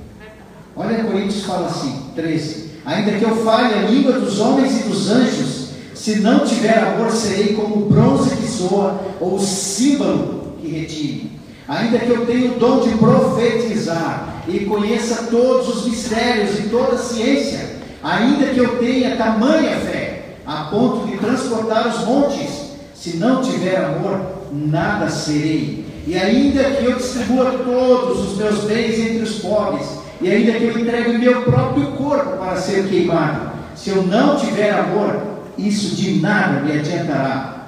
Olha, Coríntios fala assim, 13: Ainda que eu fale a língua dos homens e dos anjos, se não tiver amor, serei como o bronze que soa ou o símbolo que retire. Ainda que eu tenha o dom de profetizar e conheça todos os mistérios e toda a ciência, ainda que eu tenha tamanha fé, a ponto de transportar os montes, se não tiver amor, nada serei. E ainda que eu distribua todos os meus bens entre os pobres, e ainda que eu entregue meu próprio corpo para ser queimado, se eu não tiver amor, isso de nada me adiantará.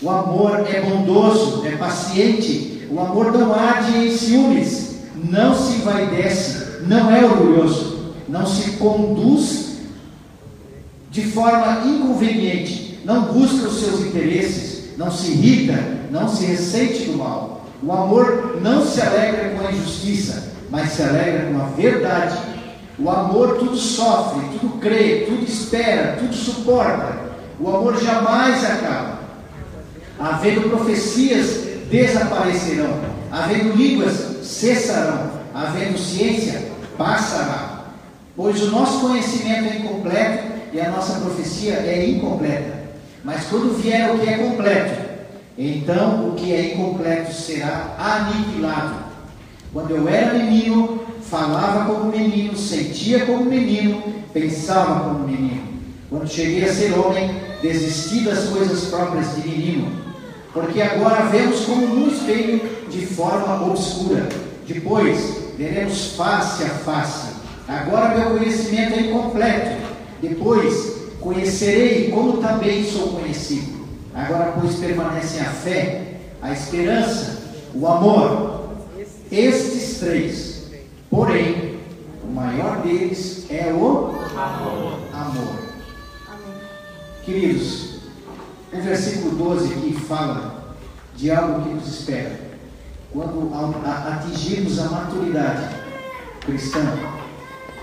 O amor é bondoso, é paciente, o amor não arde em ciúmes, não se envaidece, não é orgulhoso, não se conduz de forma inconveniente, não busca os seus interesses, não se irrita, não se ressente do mal. O amor não se alegra com a injustiça, mas se alegra com a verdade. O amor tudo sofre, tudo crê, tudo espera, tudo suporta. O amor jamais acaba. Havendo profecias, desaparecerão. Havendo línguas, cessarão. Havendo ciência, passará. Pois o nosso conhecimento é incompleto e a nossa profecia é incompleta. Mas quando vier o que é completo, então o que é incompleto será aniquilado. Quando eu era menino, falava como menino, sentia como menino, pensava como menino. Quando cheguei a ser homem, desisti das coisas próprias de menino. Porque agora vemos como num espelho de forma obscura. Depois veremos face a face. Agora meu conhecimento é incompleto. Depois conhecerei como também sou conhecido. Agora, pois, permanecem a fé, a esperança, o amor. Estes três. Porém, o maior deles é o amor. amor. Queridos, o versículo 12 aqui fala de algo que nos espera. Quando atingirmos a maturidade cristã,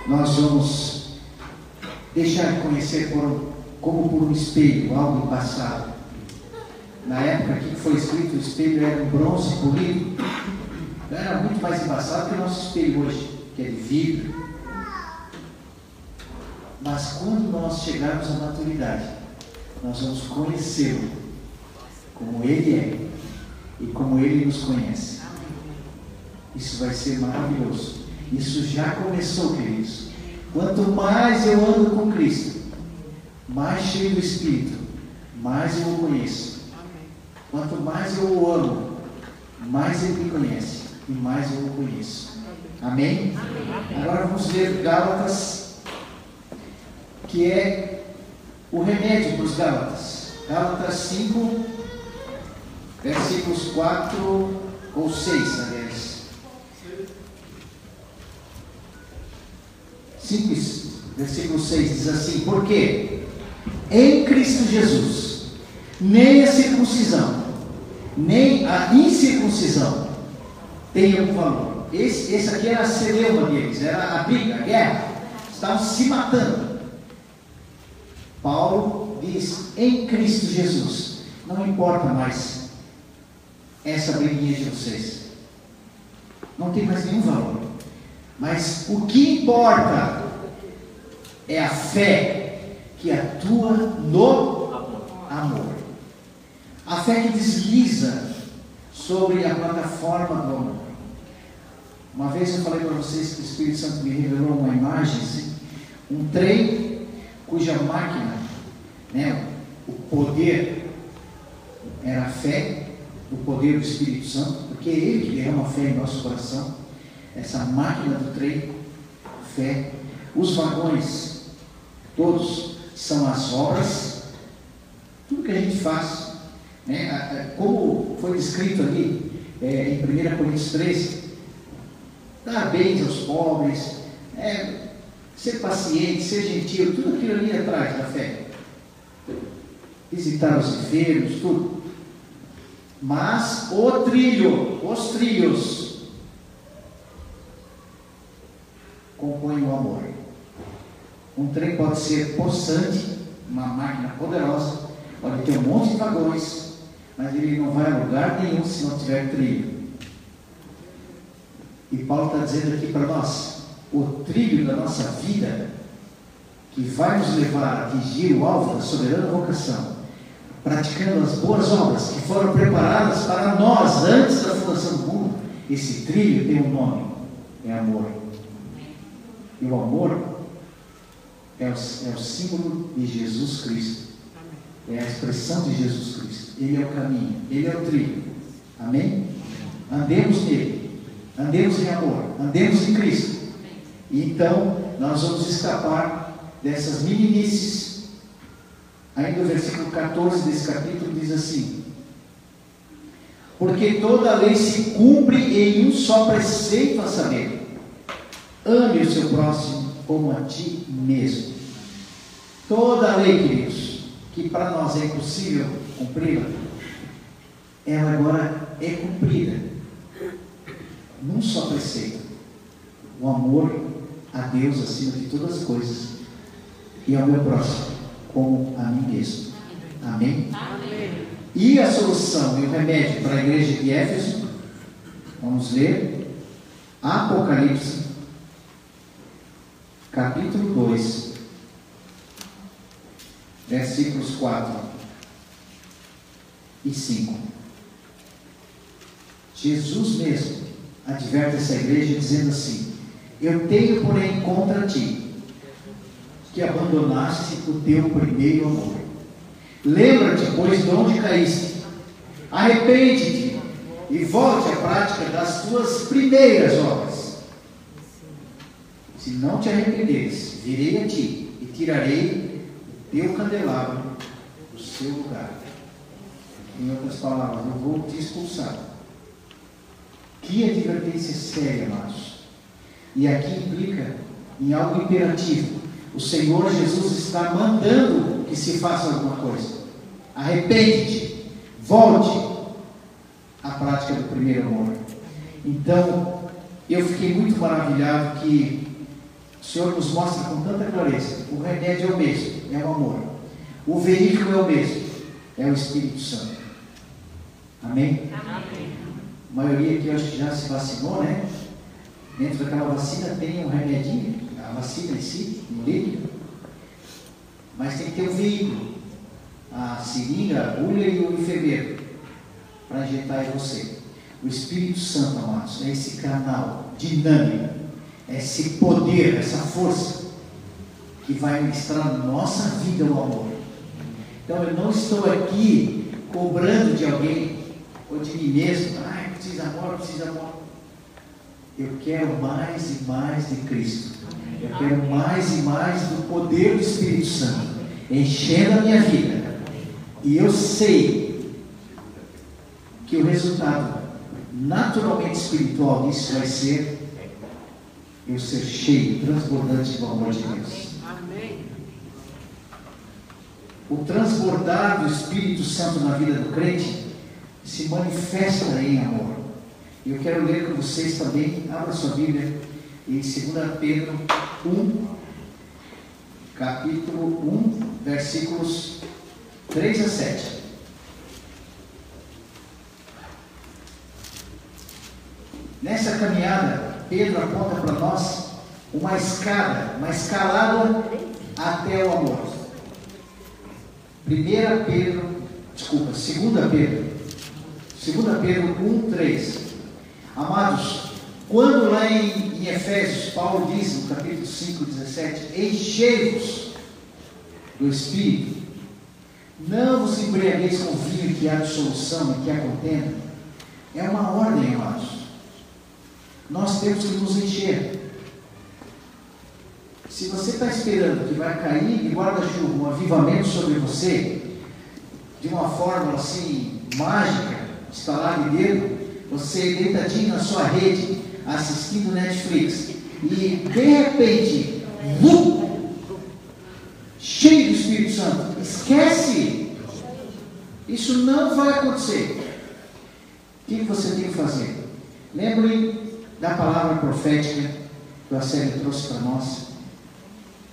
nós vamos deixar de conhecer por, como por um espelho, algo embaçado na época que foi escrito, o espelho era um bronze polido, era muito mais embaçado que o nosso espelho hoje, que é de vidro. Mas quando nós chegarmos à maturidade, nós vamos conhecê-lo como ele é e como ele nos conhece. Isso vai ser maravilhoso. Isso já começou, queridos. Quanto mais eu ando com Cristo, mais cheio do Espírito, mais eu o conheço Quanto mais eu o amo, mais ele me conhece e mais eu o conheço. Amém? Amém? Agora vamos ver Gálatas, que é o remédio para os Gálatas. Gálatas 5, versículos 4 ou 6, aliás. 5, versículo 6 diz assim: Porque em Cristo Jesus nem a circuncisão, nem a incircuncisão tem algum valor. Esse, esse aqui era a celeuma deles, era a briga, a guerra. Estavam se matando. Paulo diz: em Cristo Jesus, não importa mais essa briguinha de vocês. Não tem mais nenhum valor. Mas o que importa é a fé que atua no amor. A fé que desliza sobre a plataforma do amor. Uma vez eu falei para vocês que o Espírito Santo me revelou uma imagem, assim, um trem cuja máquina, né, o poder era a fé, o poder do Espírito Santo, porque é Ele que derrama fé em nosso coração. Essa máquina do trem, fé. Os vagões, todos são as obras, tudo que a gente faz né? Como foi descrito ali é, em 1 Coríntios 13, dar bens aos pobres, é, ser paciente, ser gentil, tudo aquilo ali atrás da fé. Visitar os enfermos, tudo. Mas o trilho, os trilhos, compõem o amor. Um trem pode ser possante, uma máquina poderosa, pode ter um monte de vagões, mas ele não vai a lugar nenhum se não tiver trilho. E Paulo está dizendo aqui para nós: o trilho da nossa vida, que vai nos levar a atingir o alvo da soberana vocação, praticando as boas obras que foram preparadas para nós antes da fundação do mundo, esse trilho tem um nome: é amor. E o amor é o, é o símbolo de Jesus Cristo. É a expressão de Jesus Cristo. Ele é o caminho, ele é o trilho. Amém? Andemos nele. Andemos em amor. Andemos em Cristo. Então nós vamos escapar dessas meninices. Ainda o versículo 14 desse capítulo diz assim: Porque toda lei se cumpre em um só preceito a saber: ame o seu próximo como a ti mesmo. Toda lei, queridos, que para nós é impossível cumpri-la, ela agora é cumprida num só preceito: o amor a Deus acima de todas as coisas e ao meu próximo como a mim mesmo. Amém? Amém. E a solução e o remédio para a igreja de Éfeso, vamos ler Apocalipse, capítulo 2, versículos 4 e 5. Jesus mesmo adverte essa igreja dizendo assim: Eu tenho, porém, contra ti que abandonaste o teu primeiro amor. Lembra-te, pois, de onde caíste. Arrepende-te e volte à prática das tuas primeiras obras. Se não te arrependeres, virei a ti e tirarei o teu candelabro do seu lugar. Em outras palavras, eu vou te expulsar. Que advertência séria, amados. E aqui implica em algo imperativo. O Senhor Jesus está mandando que se faça alguma coisa. Arrepende-te, volte à prática do primeiro amor. Então, eu fiquei muito maravilhado que o Senhor nos mostra com tanta clareza: o remédio é o mesmo, é o amor. O veículo é o mesmo, é o Espírito Santo. Amém? Amém. A maioria aqui eu acho que já se vacinou, né? Dentro daquela vacina tem um remedinho, a vacina em si, um líquido. Mas tem que ter um veículo. A seringa, a agulha e o enfermeiro para injetar em você. O Espírito Santo, amados, é esse canal dinâmico, é esse poder, essa força que vai ministrar na nossa vida o amor. Então eu não estou aqui cobrando de alguém ou de mim mesmo, ah, precisa amor, precisa amor. Eu quero mais e mais de Cristo. Eu quero mais e mais do poder do Espírito Santo enchendo a minha vida. E eu sei que o resultado naturalmente espiritual disso vai ser eu ser cheio, transbordante do amor de Deus. O transbordar do Espírito Santo na vida do crente se manifesta em amor. Eu quero ler com vocês também, abra sua Bíblia em 2 Pedro 1, capítulo 1, versículos 3 a 7. Nessa caminhada, Pedro aponta para nós uma escada, uma escalada até o amor. 1 Pedro, desculpa, 2 Pedro, 2 Pedro 1, 3. Amados, quando lá em, em Efésios, Paulo diz no capítulo 5, 17: Enchei-vos do Espírito, não vos embriagueis com vinho que há dissolução e que há contenda. É uma ordem, amados. Nós temos que nos encher. Se você está esperando que vai cair de guarda-chuva um avivamento sobre você, de uma forma assim mágica, estalar de dedo, você deitadinho na sua rede, assistindo Netflix, e de repente, vum, cheio do Espírito Santo, esquece! Isso não vai acontecer. O que você tem que fazer? Lembre da palavra profética que a série trouxe para nós.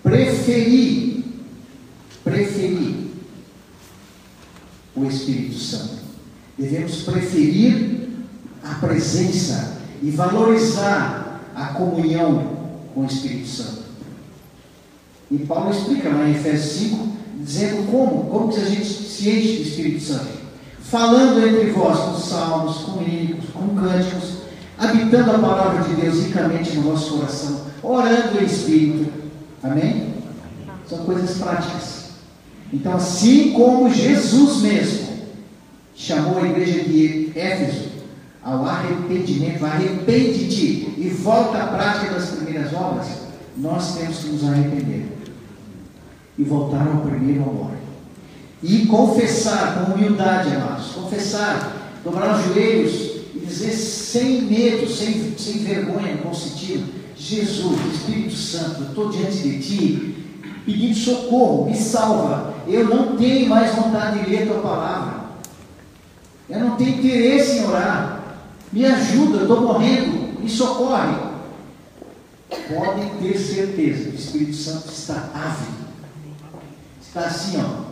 Preferir, preferir o Espírito Santo. Devemos preferir a presença e valorizar a comunhão com o Espírito Santo. E Paulo explica lá em Efésios 5, dizendo como, como que a gente se enche do Espírito Santo. Falando entre vós com salmos, com hímnicos, com cânticos, habitando a palavra de Deus ricamente no nosso coração, orando em espírito. Amém? São coisas práticas. Então, assim como Jesus mesmo chamou a igreja de Éfeso ao arrependimento, arrepende-te e volta à prática das primeiras obras, nós temos que nos arrepender e voltar ao primeiro amor. E confessar com humildade, amados, confessar, dobrar os joelhos e dizer sem medo, sem, sem vergonha, com sentido, Jesus, Espírito Santo, eu estou diante de Ti, pedindo socorro, me salva. Eu não tenho mais vontade de ler a Tua palavra. Eu não tenho interesse em orar. Me ajuda, eu estou morrendo, me socorre. Podem ter certeza, o Espírito Santo está ávido está assim, ó,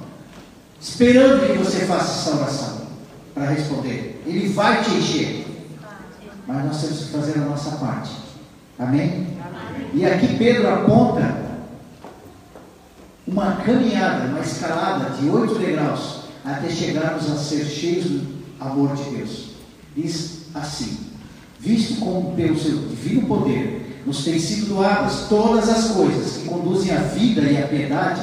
esperando que você faça essa oração para responder. Ele vai te encher. Mas nós temos que fazer a nossa parte. Amém? Amém? E aqui Pedro aponta uma caminhada, uma escalada de oito degraus até chegarmos a ser cheios do amor de Deus. Diz assim: Visto como pelo seu divino poder nos têm sido doadas todas as coisas que conduzem à vida e à piedade,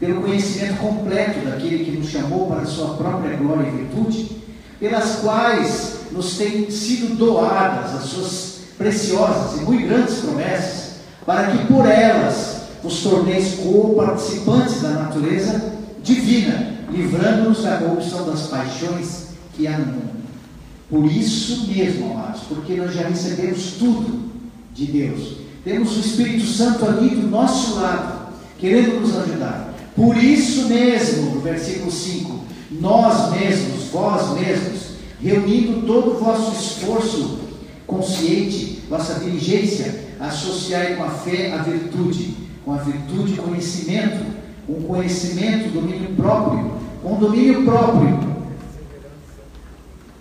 pelo conhecimento completo daquele que nos chamou para a sua própria glória e virtude, pelas quais nos têm sido doadas as suas preciosas e muito grandes promessas, para que por elas os torneis co-participantes da natureza divina, livrando-nos da corrupção das paixões que há no mundo. Por isso mesmo, amados, porque nós já recebemos tudo de Deus, temos o Espírito Santo ali do nosso lado, querendo nos ajudar. Por isso mesmo, no versículo 5, nós mesmos, vós mesmos, reunindo todo o vosso esforço consciente, vossa diligência, associai com a fé a virtude, com a virtude conhecimento, com conhecimento domínio próprio, com domínio próprio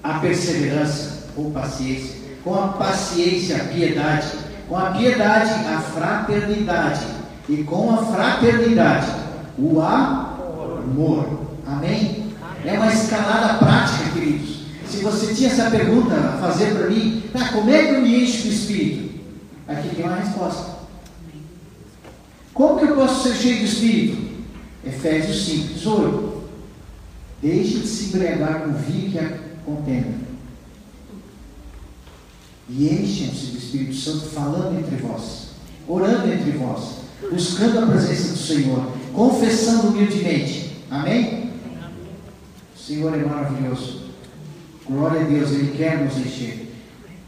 a perseverança ou paciência, com a paciência a piedade, com a piedade a fraternidade e com a fraternidade o amor. Amém? É uma escalada prática, queridos. Se você tinha essa pergunta a fazer para mim, tá, como é que eu me encho do Espírito? Aqui tem uma resposta. Como que eu posso ser cheio do Espírito? Efésios 5, 18. Deixe de se embriagar com vinho que a contenda. E enchem-se do Espírito Santo falando entre vós, orando entre vós, buscando a presença do Senhor confessando humildemente. Amém? O Senhor é maravilhoso. Glória a Deus, Ele quer nos encher.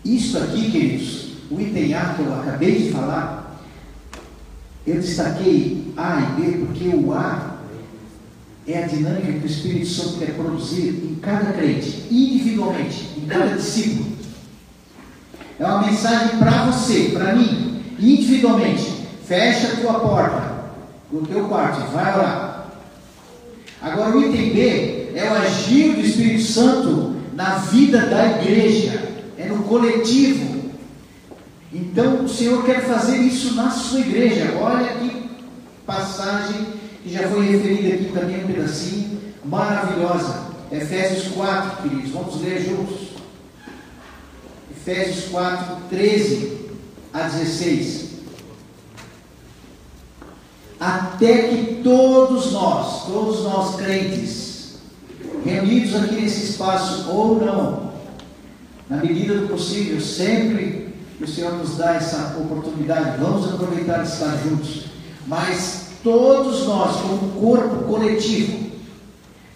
Isso aqui, queridos, o item A que eu acabei de falar, eu destaquei A e B porque o A é a dinâmica que o Espírito Santo quer produzir em cada crente, individualmente, em cada discípulo. É uma mensagem para você, para mim, individualmente. Fecha a tua porta no teu quarto, vai orar. Agora o item B é o agir do Espírito Santo na vida da igreja, é no coletivo. Então o Senhor quer fazer isso na sua igreja. Olha que passagem que já foi referida aqui também um pedacinho, maravilhosa. Efésios 4, queridos, vamos ler juntos. Efésios 4, 13 a 16 até que todos nós, todos nós crentes, reunidos aqui nesse espaço ou não, na medida do possível, sempre que o Senhor nos dá essa oportunidade, vamos aproveitar de estar juntos, mas todos nós, como corpo coletivo,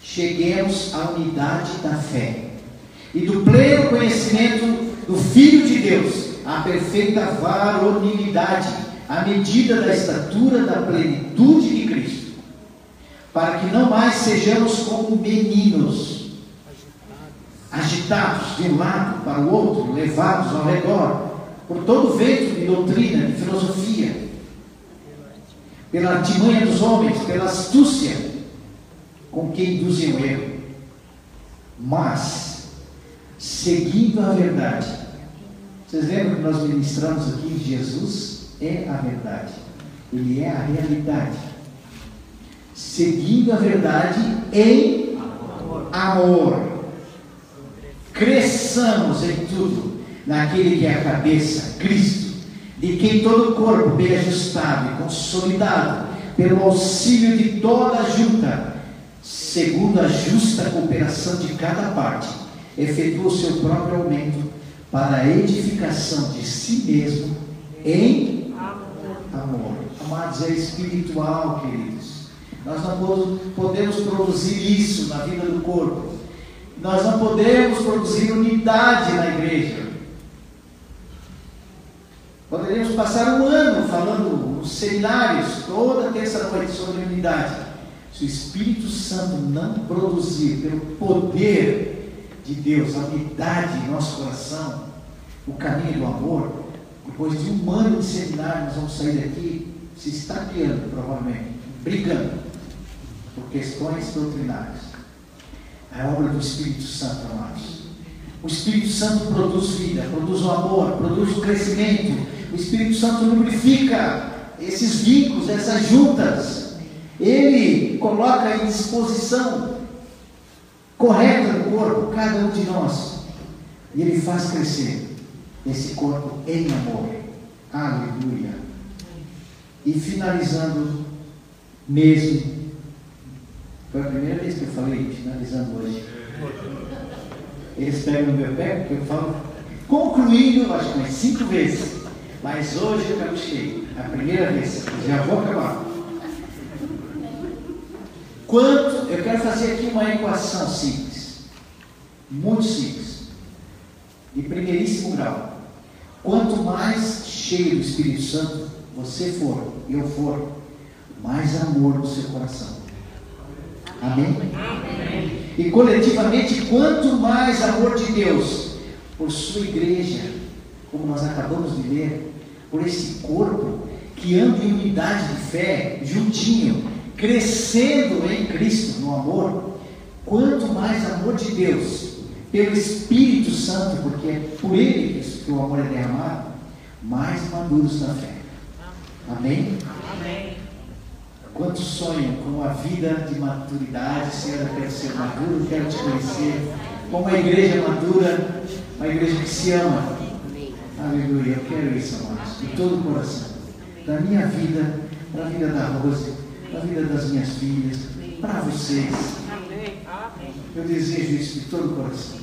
cheguemos à unidade da fé e do pleno conhecimento do Filho de Deus, à perfeita varonilidade à medida da estatura da plenitude de Cristo, para que não mais sejamos como meninos, agitados de um lado para o outro, levados ao redor por todo vento de doutrina, de filosofia, pela artimanha dos homens, pela astúcia com que induzem o erro, mas seguindo a verdade. Vocês lembram que nós ministramos aqui Jesus é a verdade. Ele é a realidade. Seguindo a verdade em amor. Cresçamos em tudo, naquele que é a cabeça, Cristo, de quem todo o corpo, bem ajustado e consolidado, pelo auxílio de toda a junta, segundo a justa cooperação de cada parte, efetua o seu próprio aumento para a edificação de si mesmo em amor. Amados, é espiritual, queridos. Nós não podemos produzir isso na vida do corpo. Nós não podemos produzir unidade na igreja. Poderíamos passar um ano falando nos seminários, toda terça-noite, sobre unidade. Se o Espírito Santo não produzir pelo poder de Deus a unidade em nosso coração, o caminho do amor, depois de um ano de seminário, nós vamos sair daqui se estapeando, provavelmente, brigando por questões doutrinárias. É a obra do Espírito Santo, amados. O Espírito Santo produz vida, produz o amor, produz o crescimento. O Espírito Santo lubrifica esses vínculos, essas juntas. Ele coloca em disposição correta do corpo, cada um de nós. E ele faz crescer esse corpo em amor. Aleluia. E finalizando mesmo, foi a primeira vez que eu falei, finalizando hoje. Eles pegam no meu pé, porque eu falo, concluindo, acho que umas cinco vezes. Mas hoje eu caprichei, a primeira vez, já vou acabar. Quanto, eu quero fazer aqui uma equação simples, muito simples, de primeiríssimo grau. Quanto mais cheio do Espírito Santo você for, eu for, mais amor no seu coração. Amém? Amém? E coletivamente, quanto mais amor de Deus por sua igreja, como nós acabamos de ler, por esse corpo que anda em unidade de fé, juntinho, crescendo em Cristo no amor, quanto mais amor de Deus pelo Espírito Santo, porque é por ele que o amor é derramado, mais maduros na fé. Amém? Amém. Quantos sonham com a vida de maturidade? Senhor, eu quero ser maduro, quero te conhecer. Com uma igreja madura, uma igreja que se ama. Aleluia, eu quero isso, amados, de todo o coração. Da minha vida, da vida da Rose, da vida das minhas filhas, para vocês. Eu desejo isso de todo o coração.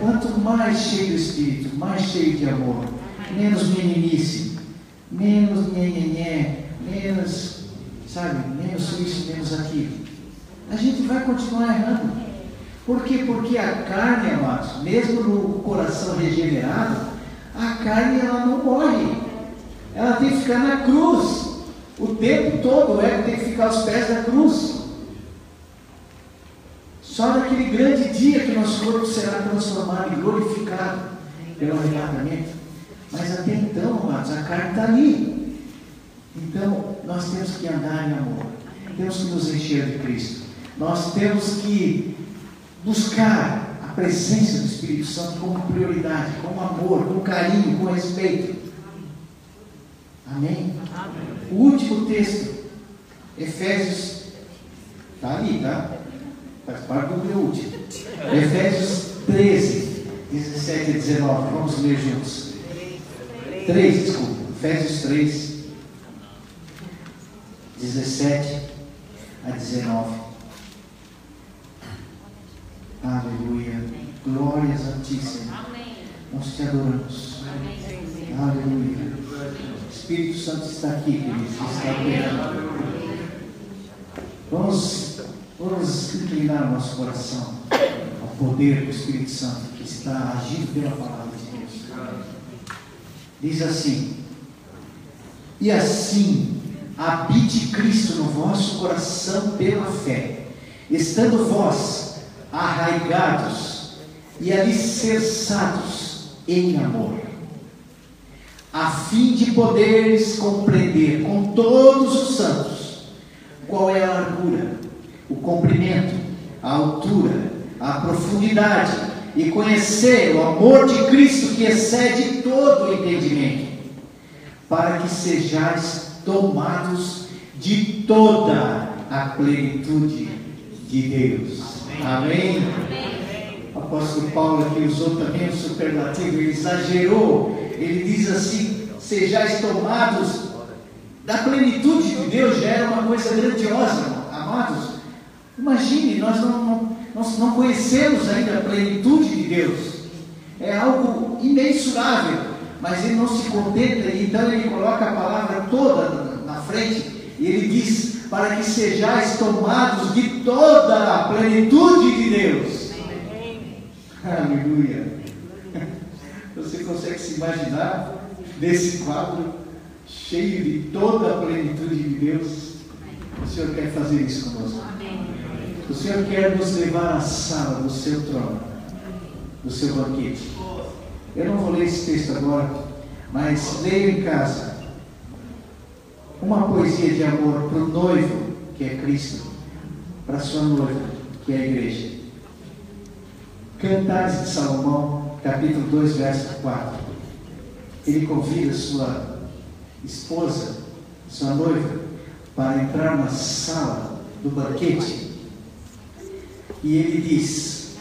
Quanto mais cheio do Espírito, mais cheio de amor, menos meninice, menos nhenhenhé, menos, sabe, menos isso, menos aquilo. A gente vai continuar errando. Por quê? Porque a carne, amados, mesmo no coração regenerado, a carne ela não morre. Ela tem que ficar na cruz. O tempo todo é tem que ficar aos pés da cruz. Só naquele grande dia que nosso corpo será transformado e glorificado pelo arrebatamento. Mas até então, amados, a carne está ali. Então, nós temos que andar em amor. Temos que nos encher de Cristo. Nós temos que buscar presença do Espírito Santo como prioridade, com amor, com carinho, com respeito. Amém? Amém. O último texto, Efésios, está ali, tá? Faz parte do meu último. Efésios 13, 17 e 19. Vamos ler juntos. 3, desculpa. Efésios 3, 17 a 19. Aleluia. Glórias a ti, Senhor. Nós te adoramos. Aleluia. O Espírito Santo está aqui, queridos. Está operando. Vamos Vamos inclinar o nosso coração ao poder do Espírito Santo que está agindo pela palavra de Deus. Diz assim: E assim habite Cristo no vosso coração pela fé, estando vós arraigados e alicerçados em amor, a fim de poderes compreender com todos os santos qual é a largura o comprimento, a altura, a profundidade e conhecer o amor de Cristo que excede todo o entendimento, para que sejais tomados de toda a plenitude de Deus. Amém? O apóstolo Paulo aqui usou também um superlativo, ele exagerou. Ele diz assim: sejais tomados da plenitude de Deus, já era uma coisa grandiosa, amados. Imagine, nós não, não, nós não conhecemos ainda a plenitude de Deus, é algo imensurável, mas ele não se contenta, então ele coloca a palavra toda na frente e ele diz: para que sejais tomados de toda a plenitude de Deus. Aleluia. Você consegue se imaginar desse quadro cheio de toda a plenitude de Deus? O Senhor quer fazer isso conosco. O Senhor quer nos levar à sala do seu trono, do seu banquete. Eu não vou ler esse texto agora, mas leia em casa uma poesia de amor para o noivo, que é Cristo, para sua noiva, que é a igreja. Cantares de Salomão, capítulo 2, verso 4. Ele convida sua esposa, sua noiva, para entrar na sala do banquete. E ele diz: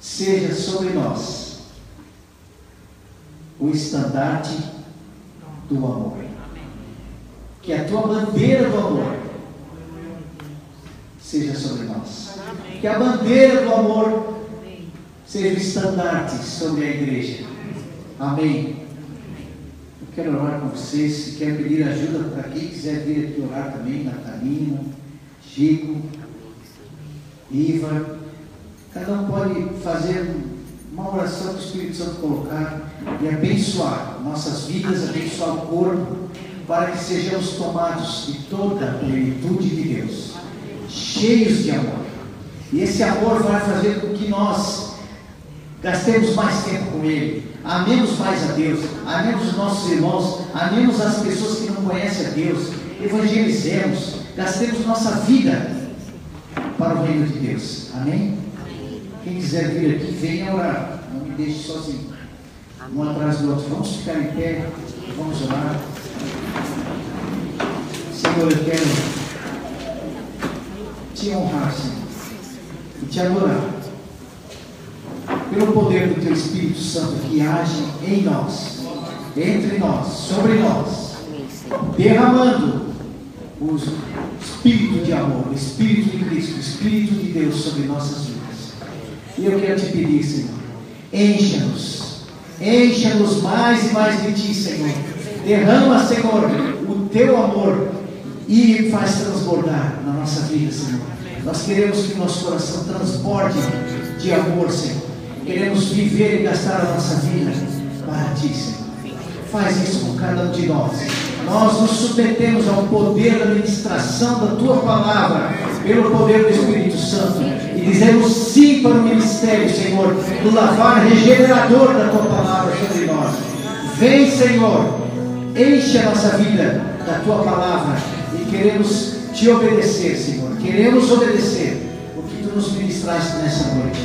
Seja sobre nós o estandarte do amor. Que a tua bandeira do amor seja sobre nós. Que a bandeira do amor seja o estandarte sobre a igreja. Amém. Eu quero orar com vocês. Se quer pedir ajuda para quem quiser vir aqui orar também, Natalina, Chico, Iva. Cada um pode fazer uma oração que o Espírito Santo colocar e abençoar nossas vidas, abençoar o corpo, para que sejamos tomados de toda a plenitude de Deus cheios de amor. E esse amor vai fazer com que nós gastemos mais tempo com Ele, amemos mais a Deus, amemos os nossos irmãos, amemos as pessoas que não conhecem a Deus, evangelizemos, gastemos nossa vida para o reino de Deus. Amém? Quem quiser vir aqui, venha orar. Não me deixe sozinho. Um atrás do outro. Vamos ficar em pé. Vamos orar. Senhor, quero te honrar, Senhor, e te adorar. Pelo poder do Teu Espírito Santo que age em nós, entre nós, sobre nós, derramando o Espírito de amor, o Espírito de Cristo, o Espírito de Deus sobre nossas vidas. E eu quero te pedir, Senhor, encha-nos, encha-nos mais e mais de Ti, Senhor. Derrama, Senhor, o Teu amor e faz transbordar na nossa vida, Senhor. Nós queremos que nosso coração transborde de amor, Senhor. Queremos viver e gastar a nossa vida para Ti, Senhor. Faz isso com cada um de nós. Nós nos submetemos ao poder da ministração da Tua palavra, pelo poder do Espírito Santo. E dizemos sim para o ministério, Senhor, do lavar regenerador da Tua palavra sobre nós. Vem, Senhor, enche a nossa vida da Tua palavra e queremos te obedecer, Senhor. Queremos obedecer o que tu nos ministraste nessa noite.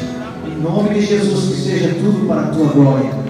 Em nome de Jesus, que seja tudo para a tua glória.